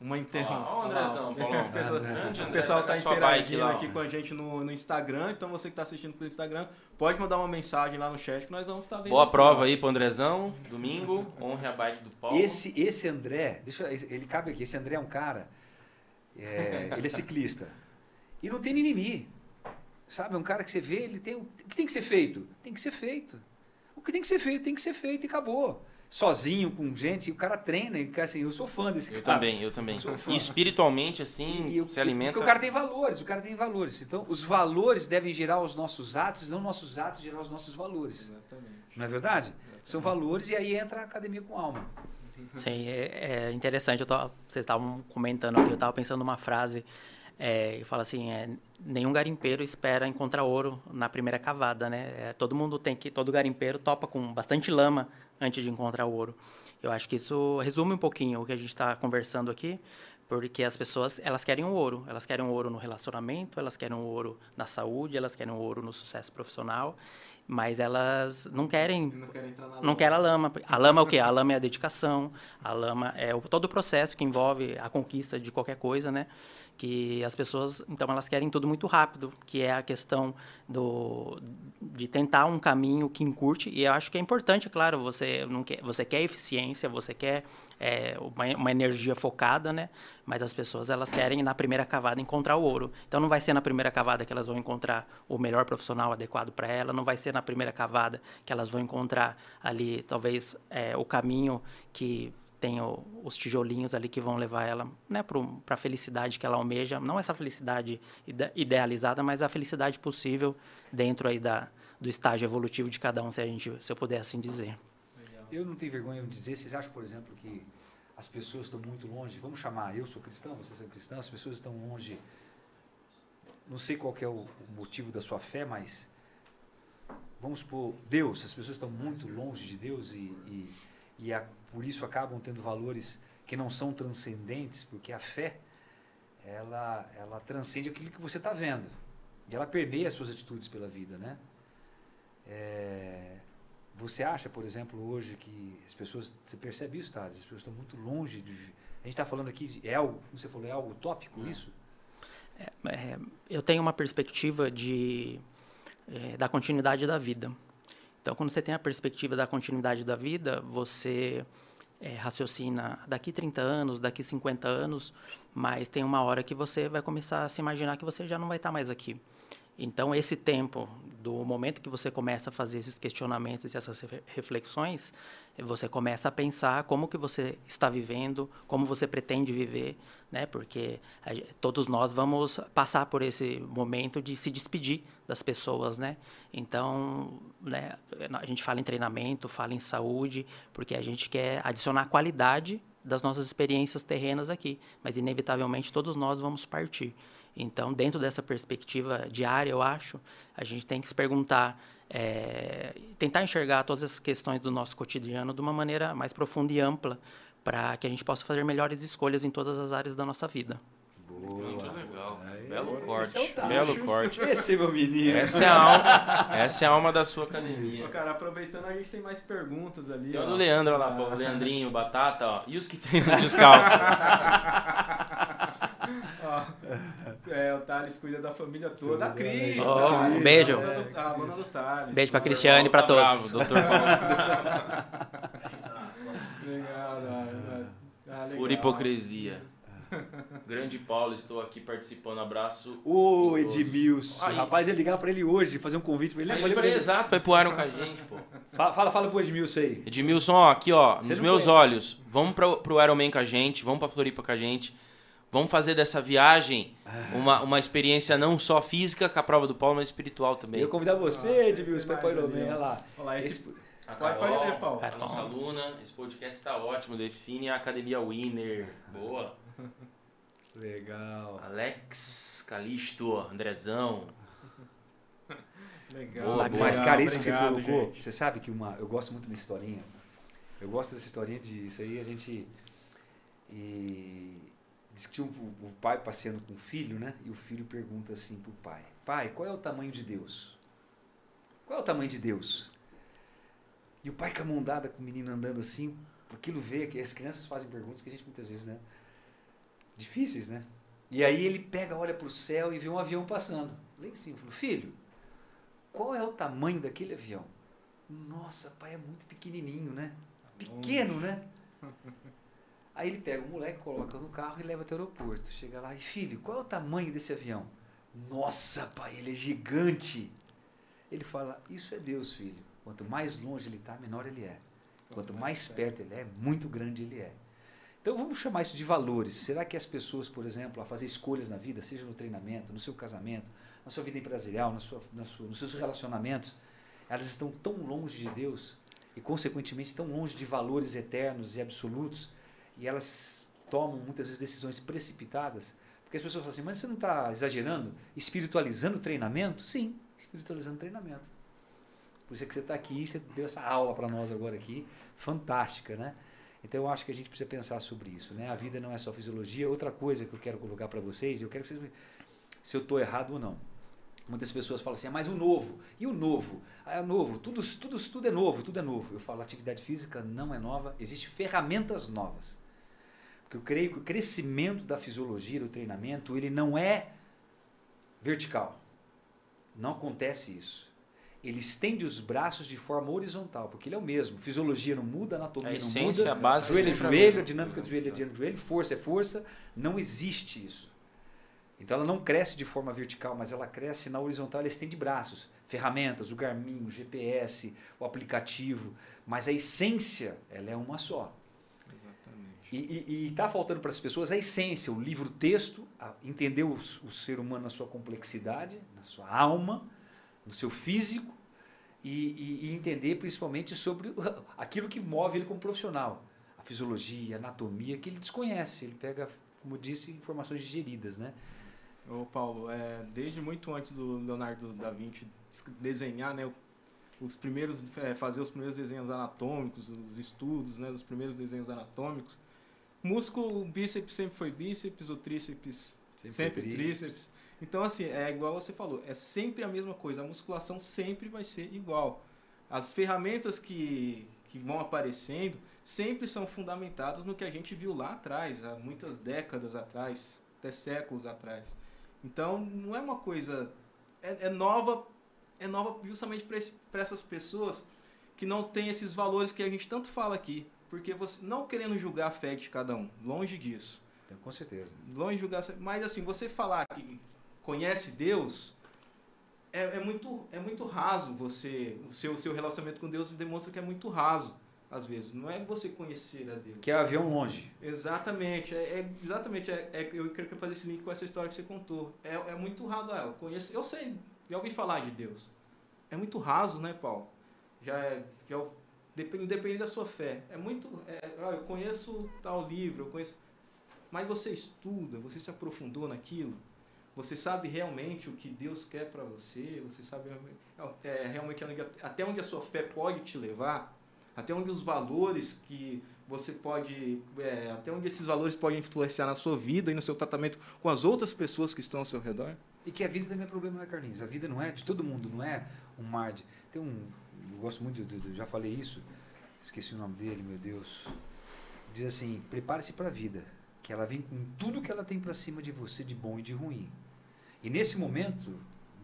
uma interrogação. Ó, Andrezão, Paulão. O pessoal- Grande O pessoal tá interagindo lá, aqui com a gente no, no Instagram, então você que está assistindo pelo Instagram, pode mandar uma mensagem lá no chat que nós vamos estar vendo. Boa aqui, prova aí pro Andrezão, domingo, honre a bike do Paulo. Esse, esse André, deixa, eu- ele cabe aqui. Esse André é um cara, é, ele é ciclista e não tem mimimi, sabe? É um cara que você vê, ele tem o que tem que ser feito, tem que ser feito. O que tem que ser feito tem que ser feito e acabou. Sozinho com gente, e o cara treina e assim, eu sou fã desse Eu cara. também, eu também. Sou fã. E espiritualmente assim, E, e o- se alimenta. Porque o cara tem valores, o cara tem valores. Então, os valores devem gerar os nossos atos, não nossos atos gerar os nossos valores. Exatamente. Não é verdade? São valores e aí entra a academia com alma. Sim, é, é interessante. Eu tô- vocês estavam comentando aqui, eu estava pensando numa frase é, que fala assim: é, nenhum garimpeiro espera encontrar ouro na primeira cavada, né? É, todo mundo tem que, todo garimpeiro topa com bastante lama antes de encontrar o ouro. Eu acho que isso resume um pouquinho o que a gente está conversando aqui, porque as pessoas elas querem o ouro, elas querem o ouro no relacionamento, elas querem o ouro na saúde, elas querem o ouro no sucesso profissional, mas elas não querem Não na não quer a lama. A lama é o quê? A lama é a dedicação, a lama é o, todo o processo que envolve a conquista de qualquer coisa, né? Que as pessoas, então, elas querem tudo muito rápido, que é a questão do, de tentar um caminho que encurte. E eu acho que é importante, claro, você, não quer, você quer eficiência, você quer é, uma, uma energia focada, né? Mas as pessoas, elas querem, na primeira cavada, encontrar o ouro. Então, não vai ser na primeira cavada que elas vão encontrar o melhor profissional adequado para ela, não vai ser na primeira cavada que elas vão encontrar ali, talvez, é, o caminho que tem o- os tijolinhos ali que vão levar ela né, para a felicidade que ela almeja. Não essa felicidade ide- idealizada, mas a felicidade possível dentro aí da, do estágio evolutivo de cada um, se, a gente, se eu puder assim dizer. Eu não tenho vergonha de dizer, vocês acham, por exemplo, que as pessoas estão muito longe? Vamos chamar, eu sou cristão, vocês são cristãos, as pessoas estão longe. Não sei qual é o motivo da sua fé, mas vamos supor, Deus, as pessoas estão muito longe de Deus e, e, e a- por isso acabam tendo valores que não são transcendentes, porque a fé, ela, ela transcende aquilo que você está vendo. E ela permeia as suas atitudes pela vida, né? É, você acha, por exemplo, hoje que as pessoas, você percebe isso, tá? As pessoas estão muito longe de. A gente está falando aqui, de, é algo, como você falou, é algo utópico isso? É, eu tenho uma perspectiva de, é, da continuidade da vida. Então, quando você tem a perspectiva da continuidade da vida, você é, raciocina daqui 30 anos, daqui 50 anos, mas tem uma hora que você vai começar a se imaginar que você já não vai estar mais aqui. Então, esse tempo, do momento que você começa a fazer esses questionamentos e essas reflexões, você começa a pensar como que você está vivendo, como você pretende viver, né? Porque a, todos nós vamos passar por esse momento de se despedir das pessoas, né? Então, né, a gente fala em treinamento, fala em saúde, porque a gente quer adicionar qualidade das nossas experiências terrenas aqui, mas inevitavelmente todos nós vamos partir. Então, dentro dessa perspectiva diária, eu acho, a gente tem que se perguntar, é, tentar enxergar todas as questões do nosso cotidiano de uma maneira mais profunda e ampla, para que a gente possa fazer melhores escolhas em todas as áreas da nossa vida. Boa. Muito legal. Aí, Belo corte. É Belo corte. Esse é meu menino. Essa é a alma, essa é a alma da sua academia. cara, aproveitando, a gente tem mais perguntas ali. Tem o do Leandro lá, pô. Leandrinho, Batata, ó. E os que treinam descalço? É, o Thales cuida da família toda. Da Cris. Oh, um beijo. A dona do Thales. Beijo pra Cristiane e pra tá todos. Bravo, doutor legal, ah. Por hipocrisia. Grande Paulo, estou aqui participando. Abraço. Ô, Edmilson. Aí. Rapaz, ia ligar pra ele hoje, fazer um convite pra ele. Aí, falei ele exato, vai pro Iron com a gente, pô. Fala, fala, fala pro Edmilson aí. Edmilson, ó, aqui, ó, Você nos meus conhece. olhos. Vamos pro, pro Iron Man com a gente, vamos pra Floripa com a gente. Vamos fazer dessa viagem uma, uma experiência não só física com a prova do Paulo, mas espiritual também. Eu convidar você, ah, Edmilson, para o Olha lá. Olha lá, esse... esse... A Carol, pode, Paulo. a nossa aluna, esse podcast está ótimo, define a Academia Winner. Boa. Legal. Alex, Calisto, Andrezão. Legal. Boa, boa. Mas, cara, isso Obrigado, que você colocou, gente. você sabe que uma, eu gosto muito de uma historinha. Eu gosto dessa historinha de isso aí, a gente... E Diz que tinha um, o pai passeando com o filho, né? E o filho pergunta assim pro pai: Pai, qual é o tamanho de Deus? Qual é o tamanho de Deus? E o pai com a mão dada com o menino andando assim, aquilo vê que as crianças fazem perguntas que a gente muitas vezes, né? Difíceis, né? E aí ele pega, olha para o céu e vê um avião passando. Lá em cima, falou: Filho, qual é o tamanho daquele avião? Nossa, pai, é muito pequenininho, né? Pequeno, né? Aí ele pega o moleque, coloca no carro e leva até o aeroporto. Chega lá e, filho, qual é o tamanho desse avião? Nossa, pai, ele é gigante. Ele fala, isso é Deus, filho. Quanto mais longe ele está, menor ele é. Quanto mais perto ele é, muito grande ele é. Então vamos chamar isso de valores. Será que as pessoas, por exemplo, a fazer escolhas na vida, seja no treinamento, no seu casamento, na sua vida empresarial, na sua, na sua, nos seus relacionamentos, elas estão tão longe de Deus e, consequentemente, tão longe de valores eternos e absolutos e elas tomam muitas vezes decisões precipitadas, porque as pessoas falam assim, mas você não está exagerando? Espiritualizando o treinamento? Sim, espiritualizando o treinamento. Por isso é que você está aqui, você deu essa aula para nós agora aqui, fantástica, né? Então eu acho que a gente precisa pensar sobre isso, né? A vida não é só fisiologia. Outra coisa que eu quero colocar para vocês, eu quero que vocês se eu estou errado ou não. Muitas pessoas falam assim, ah, mas o novo, e o novo? Ah, é novo, tudo, tudo, tudo é novo, tudo é novo. Eu falo, atividade física não é nova, existem ferramentas novas. Porque eu creio que o crescimento da fisiologia, do treinamento, ele não é vertical. Não acontece isso. Ele estende os braços de forma horizontal, porque ele é o mesmo. Fisiologia não muda, anatomia a não muda. A base joelho é joelho, a dinâmica do joelho é dinâmica do joelho, força é força. Não existe isso. Então ela não cresce de forma vertical, mas ela cresce na horizontal, ela estende braços, ferramentas, o Garmin, o GPS, o aplicativo, mas a essência, ela é uma só. E está faltando para as pessoas a essência, o livro-texto, entender o, o, ser humano na sua complexidade, na sua alma, no seu físico, e, e, e, entender principalmente sobre aquilo que move ele como profissional. A fisiologia, a anatomia, que ele desconhece. Ele pega, como disse, informações digeridas. Né? Ô Paulo, é, desde muito antes do Leonardo da Vinci desenhar, né, os primeiros, é, fazer os primeiros desenhos anatômicos, os estudos né, dos primeiros desenhos anatômicos, músculo, o bíceps sempre foi bíceps, o tríceps sempre, sempre tríceps. tríceps. Então, assim, é igual você falou, é sempre a mesma coisa. A musculação sempre vai ser igual. As ferramentas que, que vão aparecendo sempre são fundamentadas no que a gente viu lá atrás, há muitas décadas atrás, até séculos atrás. Então, não é uma coisa. É, é nova, é nova justamente para essas pessoas que não têm esses valores que a gente tanto fala aqui porque você não querendo julgar a fé de cada um, longe disso. com certeza. Longe de julgar, mas assim, você falar que conhece Deus, é, é, muito, é muito raso você. O seu, seu relacionamento com Deus demonstra que é muito raso, às vezes. Não é você conhecer a Deus. Que é avião longe. Exatamente. É, é exatamente. É, é, eu queria fazer esse link com essa história que você contou. É, é muito raso. Ah, eu conheço. Eu sei. Já ouvi falar de Deus. É muito raso, né, Paulo? Já é. Já, depende, depende da sua fé. É muito. É, ah, eu conheço tal livro, eu conheço. Mas você estuda, você se aprofundou naquilo você sabe realmente o que Deus quer para você? Você sabe é, realmente até onde a sua fé pode te levar? Até onde os valores que você pode. É, até onde esses valores podem influenciar na sua vida e no seu tratamento com as outras pessoas que estão ao seu redor? E que a vida também é problema, né, Carlinhos? A vida não é de todo mundo, não é um mar de. Tem um. Eu gosto muito, do, já falei isso, esqueci o nome dele, meu Deus. Diz assim: prepare-se para a vida, que ela vem com tudo que ela tem para cima de você de bom e de ruim. E nesse momento,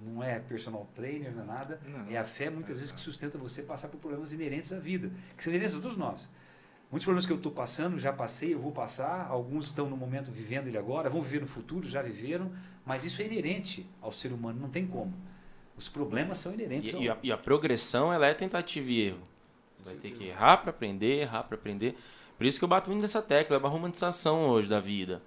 não é personal trainer, não é nada, não, é a fé muitas é vezes que sustenta você passar por problemas inerentes à vida, que são inerentes a todos nós. Muitos problemas que eu estou passando, já passei, eu vou passar, alguns estão no momento vivendo ele agora, vão viver no futuro, já viveram, mas isso é inerente ao ser humano, não tem como. Os problemas são inerentes. E, ao... e, a, e a, progressão ela é tentativa e erro. Você vai ter que errar para aprender, errar para aprender. Por isso que eu bato muito nessa tecla, é uma romantização hoje da vida.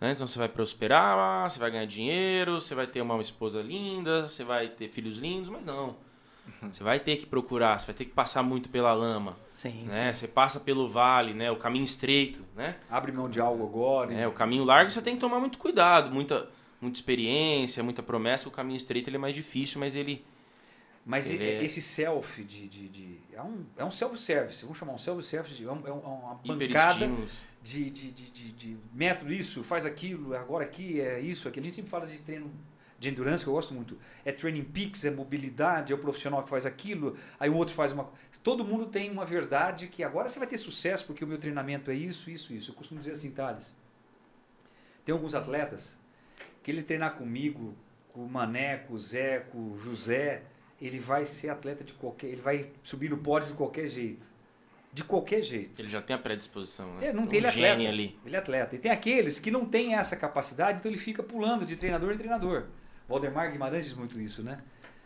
Né? Então você vai prosperar, você vai ganhar dinheiro, você vai ter uma esposa linda, você vai ter filhos lindos, mas não. Uhum. Você vai ter que procurar, você vai ter que passar muito pela lama. Sim, né? Sim. Você passa pelo vale, né? O caminho estreito, né? Abre mão de algo agora. É, o caminho largo você tem que tomar muito cuidado, muita, muita experiência, muita promessa. O caminho estreito ele é mais difícil, mas ele... Mas ele é... esse self de, de, de, é um, é um self-service, vamos chamar um self-service, é, um, é uma bancada de, de, de, de, de método, isso, faz aquilo, agora aqui é isso, aqui. A gente sempre fala de treino de endurance, que eu gosto muito. É training peaks, é mobilidade, é o profissional que faz aquilo, aí o outro faz uma. Todo mundo tem uma verdade que agora você vai ter sucesso porque o meu treinamento é isso, isso, isso. Eu costumo dizer assim, Thales. Tem alguns atletas que ele treinar comigo, com o Mané, com o Zé, com o José, ele vai ser atleta de qualquer. Ele vai subir no pódio de qualquer jeito de qualquer jeito. Ele já tem a predisposição, né? Ele não tem, um ele é atleta. Ali. Ele é atleta. E tem aqueles que não têm essa capacidade, então ele fica pulando de treinador em treinador. Valdemar Guimarães diz muito isso, né?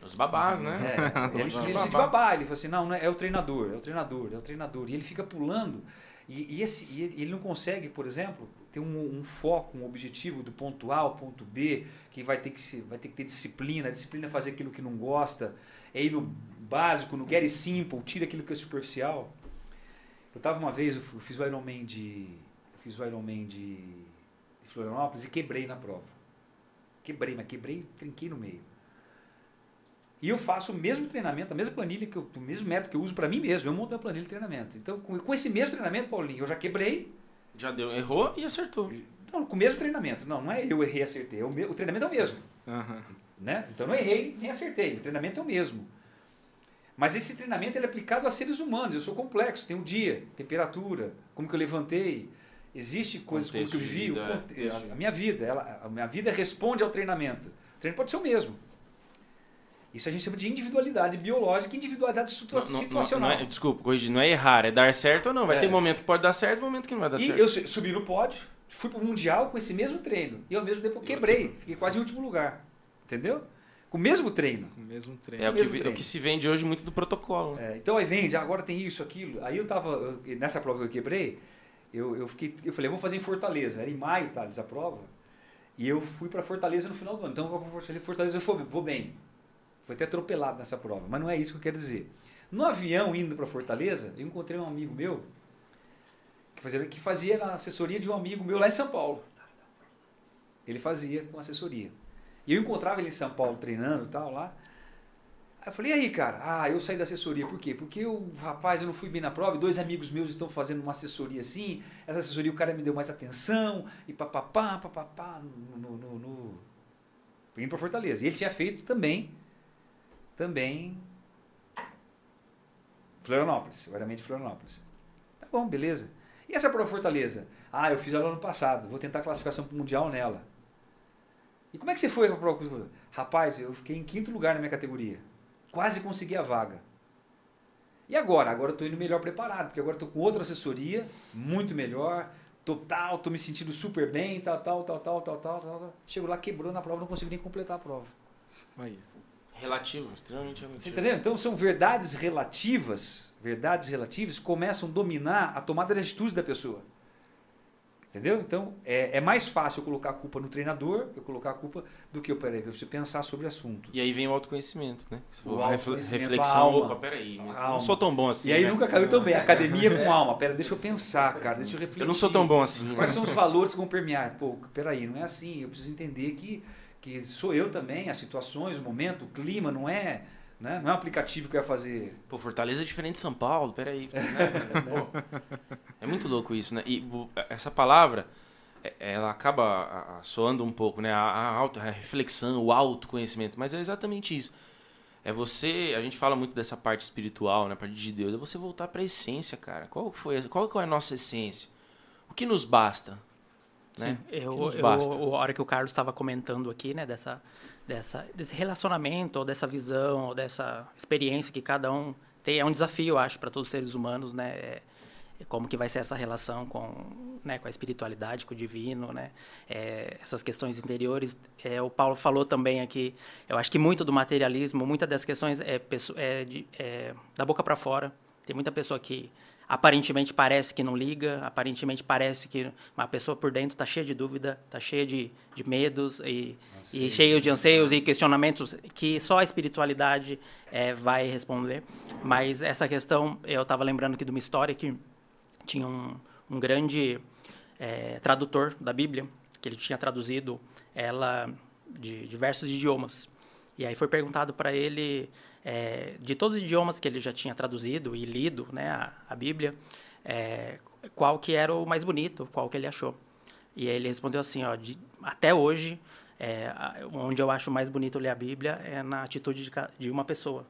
Os babás, né? É, ele, ele precisa de babá. Ele fala assim, não, não é, é, o treinador, é o treinador, é o treinador. E ele fica pulando. E, e esse, e ele não consegue, por exemplo, ter um, um, foco, um objetivo do ponto A ao ponto B, que vai ter que, vai ter, que ter disciplina. Disciplina é fazer aquilo que não gosta. É ir no básico, no get simple, tira aquilo que é superficial. Eu tava uma vez, eu fiz o Ironman de. Eu fiz o Ironman de Florianópolis e quebrei na prova. Quebrei, mas quebrei trinquei no meio. E eu faço o mesmo treinamento, a mesma planilha, que eu, o mesmo método que eu uso para mim mesmo. Eu monto minha planilha de treinamento. Então, com, com, esse mesmo treinamento, Paulinho, eu já quebrei. Já deu, errou e acertou. Não, com o mesmo treinamento. Não, não é eu errei e acertei. É o, o treinamento é o mesmo. Uhum. Né? Então, não errei nem acertei. O treinamento é o mesmo. Mas esse treinamento é aplicado a seres humanos. Eu sou complexo, tem o dia, temperatura, como que eu levantei. Existe coisas como que eu vivi, vida, é, a minha vida, ela, a minha vida responde ao treinamento. O treino pode ser o mesmo. Isso a gente chama de individualidade biológica e individualidade situa não, situacional. Não, é, desculpa, corrigir, não é errar, é dar certo ou não. Vai é. ter momento que pode dar certo e momento que não vai dar e certo. eu subi no pódio, fui para o Mundial com esse mesmo treino. E ao mesmo tempo eu quebrei, fiquei quase em último lugar. Entendeu? Com o mesmo treino. Com o mesmo treino. É, o, que, é o que se vende hoje muito do protocolo. Né? É, então aí vende, agora tem isso, aquilo. Aí eu tava, eu, nessa prova que eu quebrei, eu, eu, fiquei, eu falei, vou fazer em Fortaleza. Era em maio, tá, essa prova. E eu fui para Fortaleza no final do ano. Então, eu Fortaleza, eu vou, vou bem. Foi até atropelado nessa prova, mas não é isso que eu quero dizer. No avião indo para Fortaleza, eu encontrei um amigo meu que fazia, que fazia na assessoria de um amigo meu lá em São Paulo. Ele fazia com assessoria. E eu encontrava ele em São Paulo treinando e tal lá. Aí eu falei, e aí, cara? Ah, eu saí da assessoria. Por quê? Porque eu, rapaz, eu não fui bem na prova e dois amigos meus estão fazendo uma assessoria assim. Essa assessoria o cara me deu mais atenção e papapá, papapá, no, no, no, no... Indo para Fortaleza. E ele tinha feito também, também Florianópolis, de Florianópolis. Tá bom, beleza. E essa prova Fortaleza? Ah, eu fiz ela ano passado, vou tentar classificação para o Mundial nela. E como é que você foi para a prova? Rapaz, eu fiquei em quinto lugar na minha categoria. Quase consegui a vaga. E agora? Agora eu estou indo melhor preparado, porque agora estou com outra assessoria, muito melhor, total, estou me sentindo super bem, tal, tal, tal, tal, tal, tal, tal. Chego lá, quebrou na prova, não consigo nem completar a prova. Aí. Relativo, extremamente relativo. Entendeu? Então são verdades relativas, verdades relativas começam a dominar a tomada de atitude da pessoa. Entendeu? Então é, é mais fácil eu colocar a culpa no treinador, eu colocar a culpa do que eu, peraí, eu preciso pensar sobre o assunto. E aí vem o autoconhecimento, né? Você O refle- autoconhecimento, reflexão, a alma. opa, peraí, mas não sou tão bom assim. e aí né? nunca caiu também. Academia com alma. Pera, deixa eu pensar, cara, deixa eu refletir. Eu não sou tão bom assim. né? Quais são os valores que vão permear? Pô, peraí, não é assim. Eu preciso entender que, que sou eu também, as situações, o momento, o clima, não é, né? não é um aplicativo que vai fazer. Pô, Fortaleza é diferente de São Paulo, peraí. Né? Pô, é muito louco isso, né? E essa palavra, é- ela acaba soando um pouco, né? A, auto, a reflexão, o autoconhecimento, mas é exatamente isso. É você, a gente fala muito dessa parte espiritual, né? A parte de Deus, é você voltar para a essência, cara. Qual foi, qual é a nossa essência? O que nos basta? Né? Eu, nos eu, basta? a hora que o Carlos estava comentando aqui, né, dessa, dessa, desse relacionamento, ou dessa visão, ou dessa experiência que cada um tem, é um desafio, eu acho, para todos os seres humanos, né, é, é como que vai ser essa relação com, né, com a espiritualidade, com o divino, né, é, essas questões interiores. É, o Paulo falou também aqui, eu acho que muito do materialismo, muitas das questões é, é, de- é da boca para fora. Tem muita pessoa que aparentemente parece que não liga, aparentemente parece que uma pessoa por dentro está cheia de dúvida, está cheia de, de medos e, e cheia de anseios e questionamentos que só a espiritualidade eh, vai responder. Mas essa questão, eu estava lembrando aqui de uma história que tinha um, um grande eh, tradutor da Bíblia, que ele tinha traduzido ela de diversos idiomas. E aí foi perguntado para ele, eh, de todos os idiomas que ele já tinha traduzido e lido né, a, a Bíblia, eh, qual que era o mais bonito, qual que ele achou. E aí ele respondeu assim, ó, de, até hoje, a- onde eu acho mais bonito ler a Bíblia é na atitude de, de uma pessoa.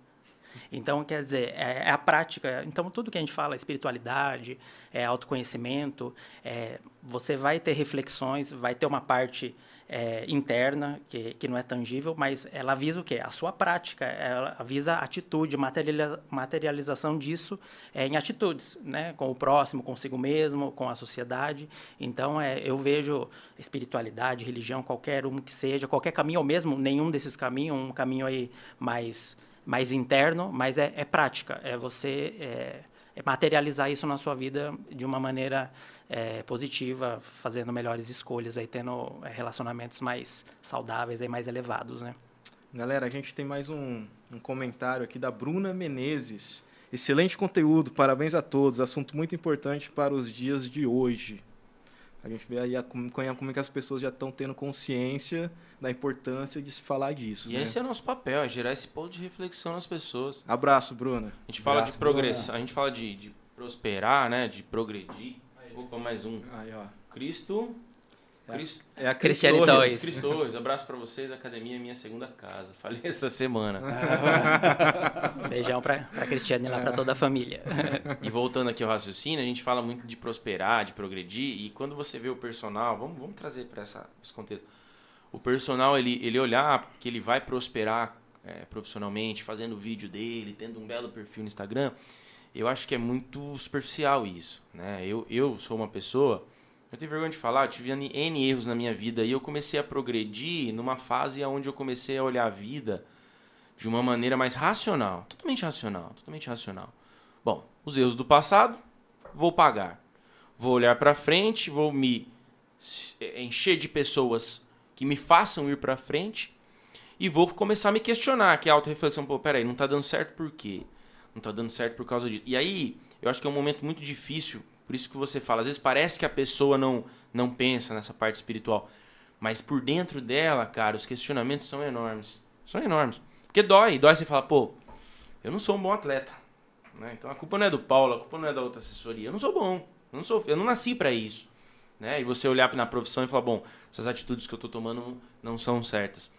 Então, quer dizer, é, é a prática. Então, tudo que a gente fala, espiritualidade, é autoconhecimento, é, você vai ter reflexões, vai ter uma parte é, interna, que, que não é tangível, mas ela avisa o quê? A sua prática, ela avisa atitude, materializa- materialização disso é, em atitudes, né? com o próximo, consigo mesmo, com a sociedade. Então, é, eu vejo espiritualidade, religião, qualquer um que seja, qualquer caminho, ou mesmo nenhum desses caminhos, um caminho aí mais mais interno, mas é, é prática. É você é, é materializar isso na sua vida de uma maneira é, positiva, fazendo melhores escolhas, aí tendo é, relacionamentos mais saudáveis e mais elevados, né? Galera, a gente tem mais um, um comentário aqui da Bruna Menezes. Excelente conteúdo, parabéns a todos. Assunto muito importante para os dias de hoje. A gente vê aí a, como, como é que as pessoas já estão tendo consciência da importância de se falar disso. E né? esse é o nosso papel, é gerar esse ponto de reflexão nas pessoas. Abraço, Bruna. A gente fala Abraço, de progressão, a gente fala de, de prosperar, né? De progredir. Opa, mais um. Aí, ó. Cristo. É. Cristo. É a Cris Cristiane Torres. Torres. Cristo Torres. Abraço pra vocês, Academia é minha segunda casa. Falei essa semana. Beijão para a Cristiane lá para toda a família. E voltando aqui ao raciocínio, a gente fala muito de prosperar, de progredir, e quando você vê o personal, vamos, vamos trazer para esse contexto. O personal, ele, ele olhar que ele vai prosperar é, profissionalmente, fazendo o vídeo dele, tendo um belo perfil no Instagram, eu acho que é muito superficial isso. Né? Eu, eu sou uma pessoa, eu tenho vergonha de falar, eu tive N erros na minha vida e eu comecei a progredir numa fase onde eu comecei a olhar a vida de uma maneira mais racional, totalmente racional, totalmente racional. Bom, os erros do passado, vou pagar. Vou olhar para frente, vou me eh, encher de pessoas que me façam ir para frente e vou começar a me questionar, que é a autorreflexão, pô, peraí, não tá dando certo por quê? Não tá dando certo por causa disso. E aí, eu acho que é um momento muito difícil, por isso que você fala, às vezes parece que a pessoa não, não pensa nessa parte espiritual, mas por dentro dela, cara, os questionamentos são enormes. São enormes. Porque dói, dói você fala, pô, eu não sou um bom atleta. Né? Então a culpa não é do Paulo, a culpa não é da outra assessoria. Eu não sou bom. Eu não, sou, eu não nasci para isso. Né? E você olhar na profissão e falar, bom, essas atitudes que eu estou tomando não são certas.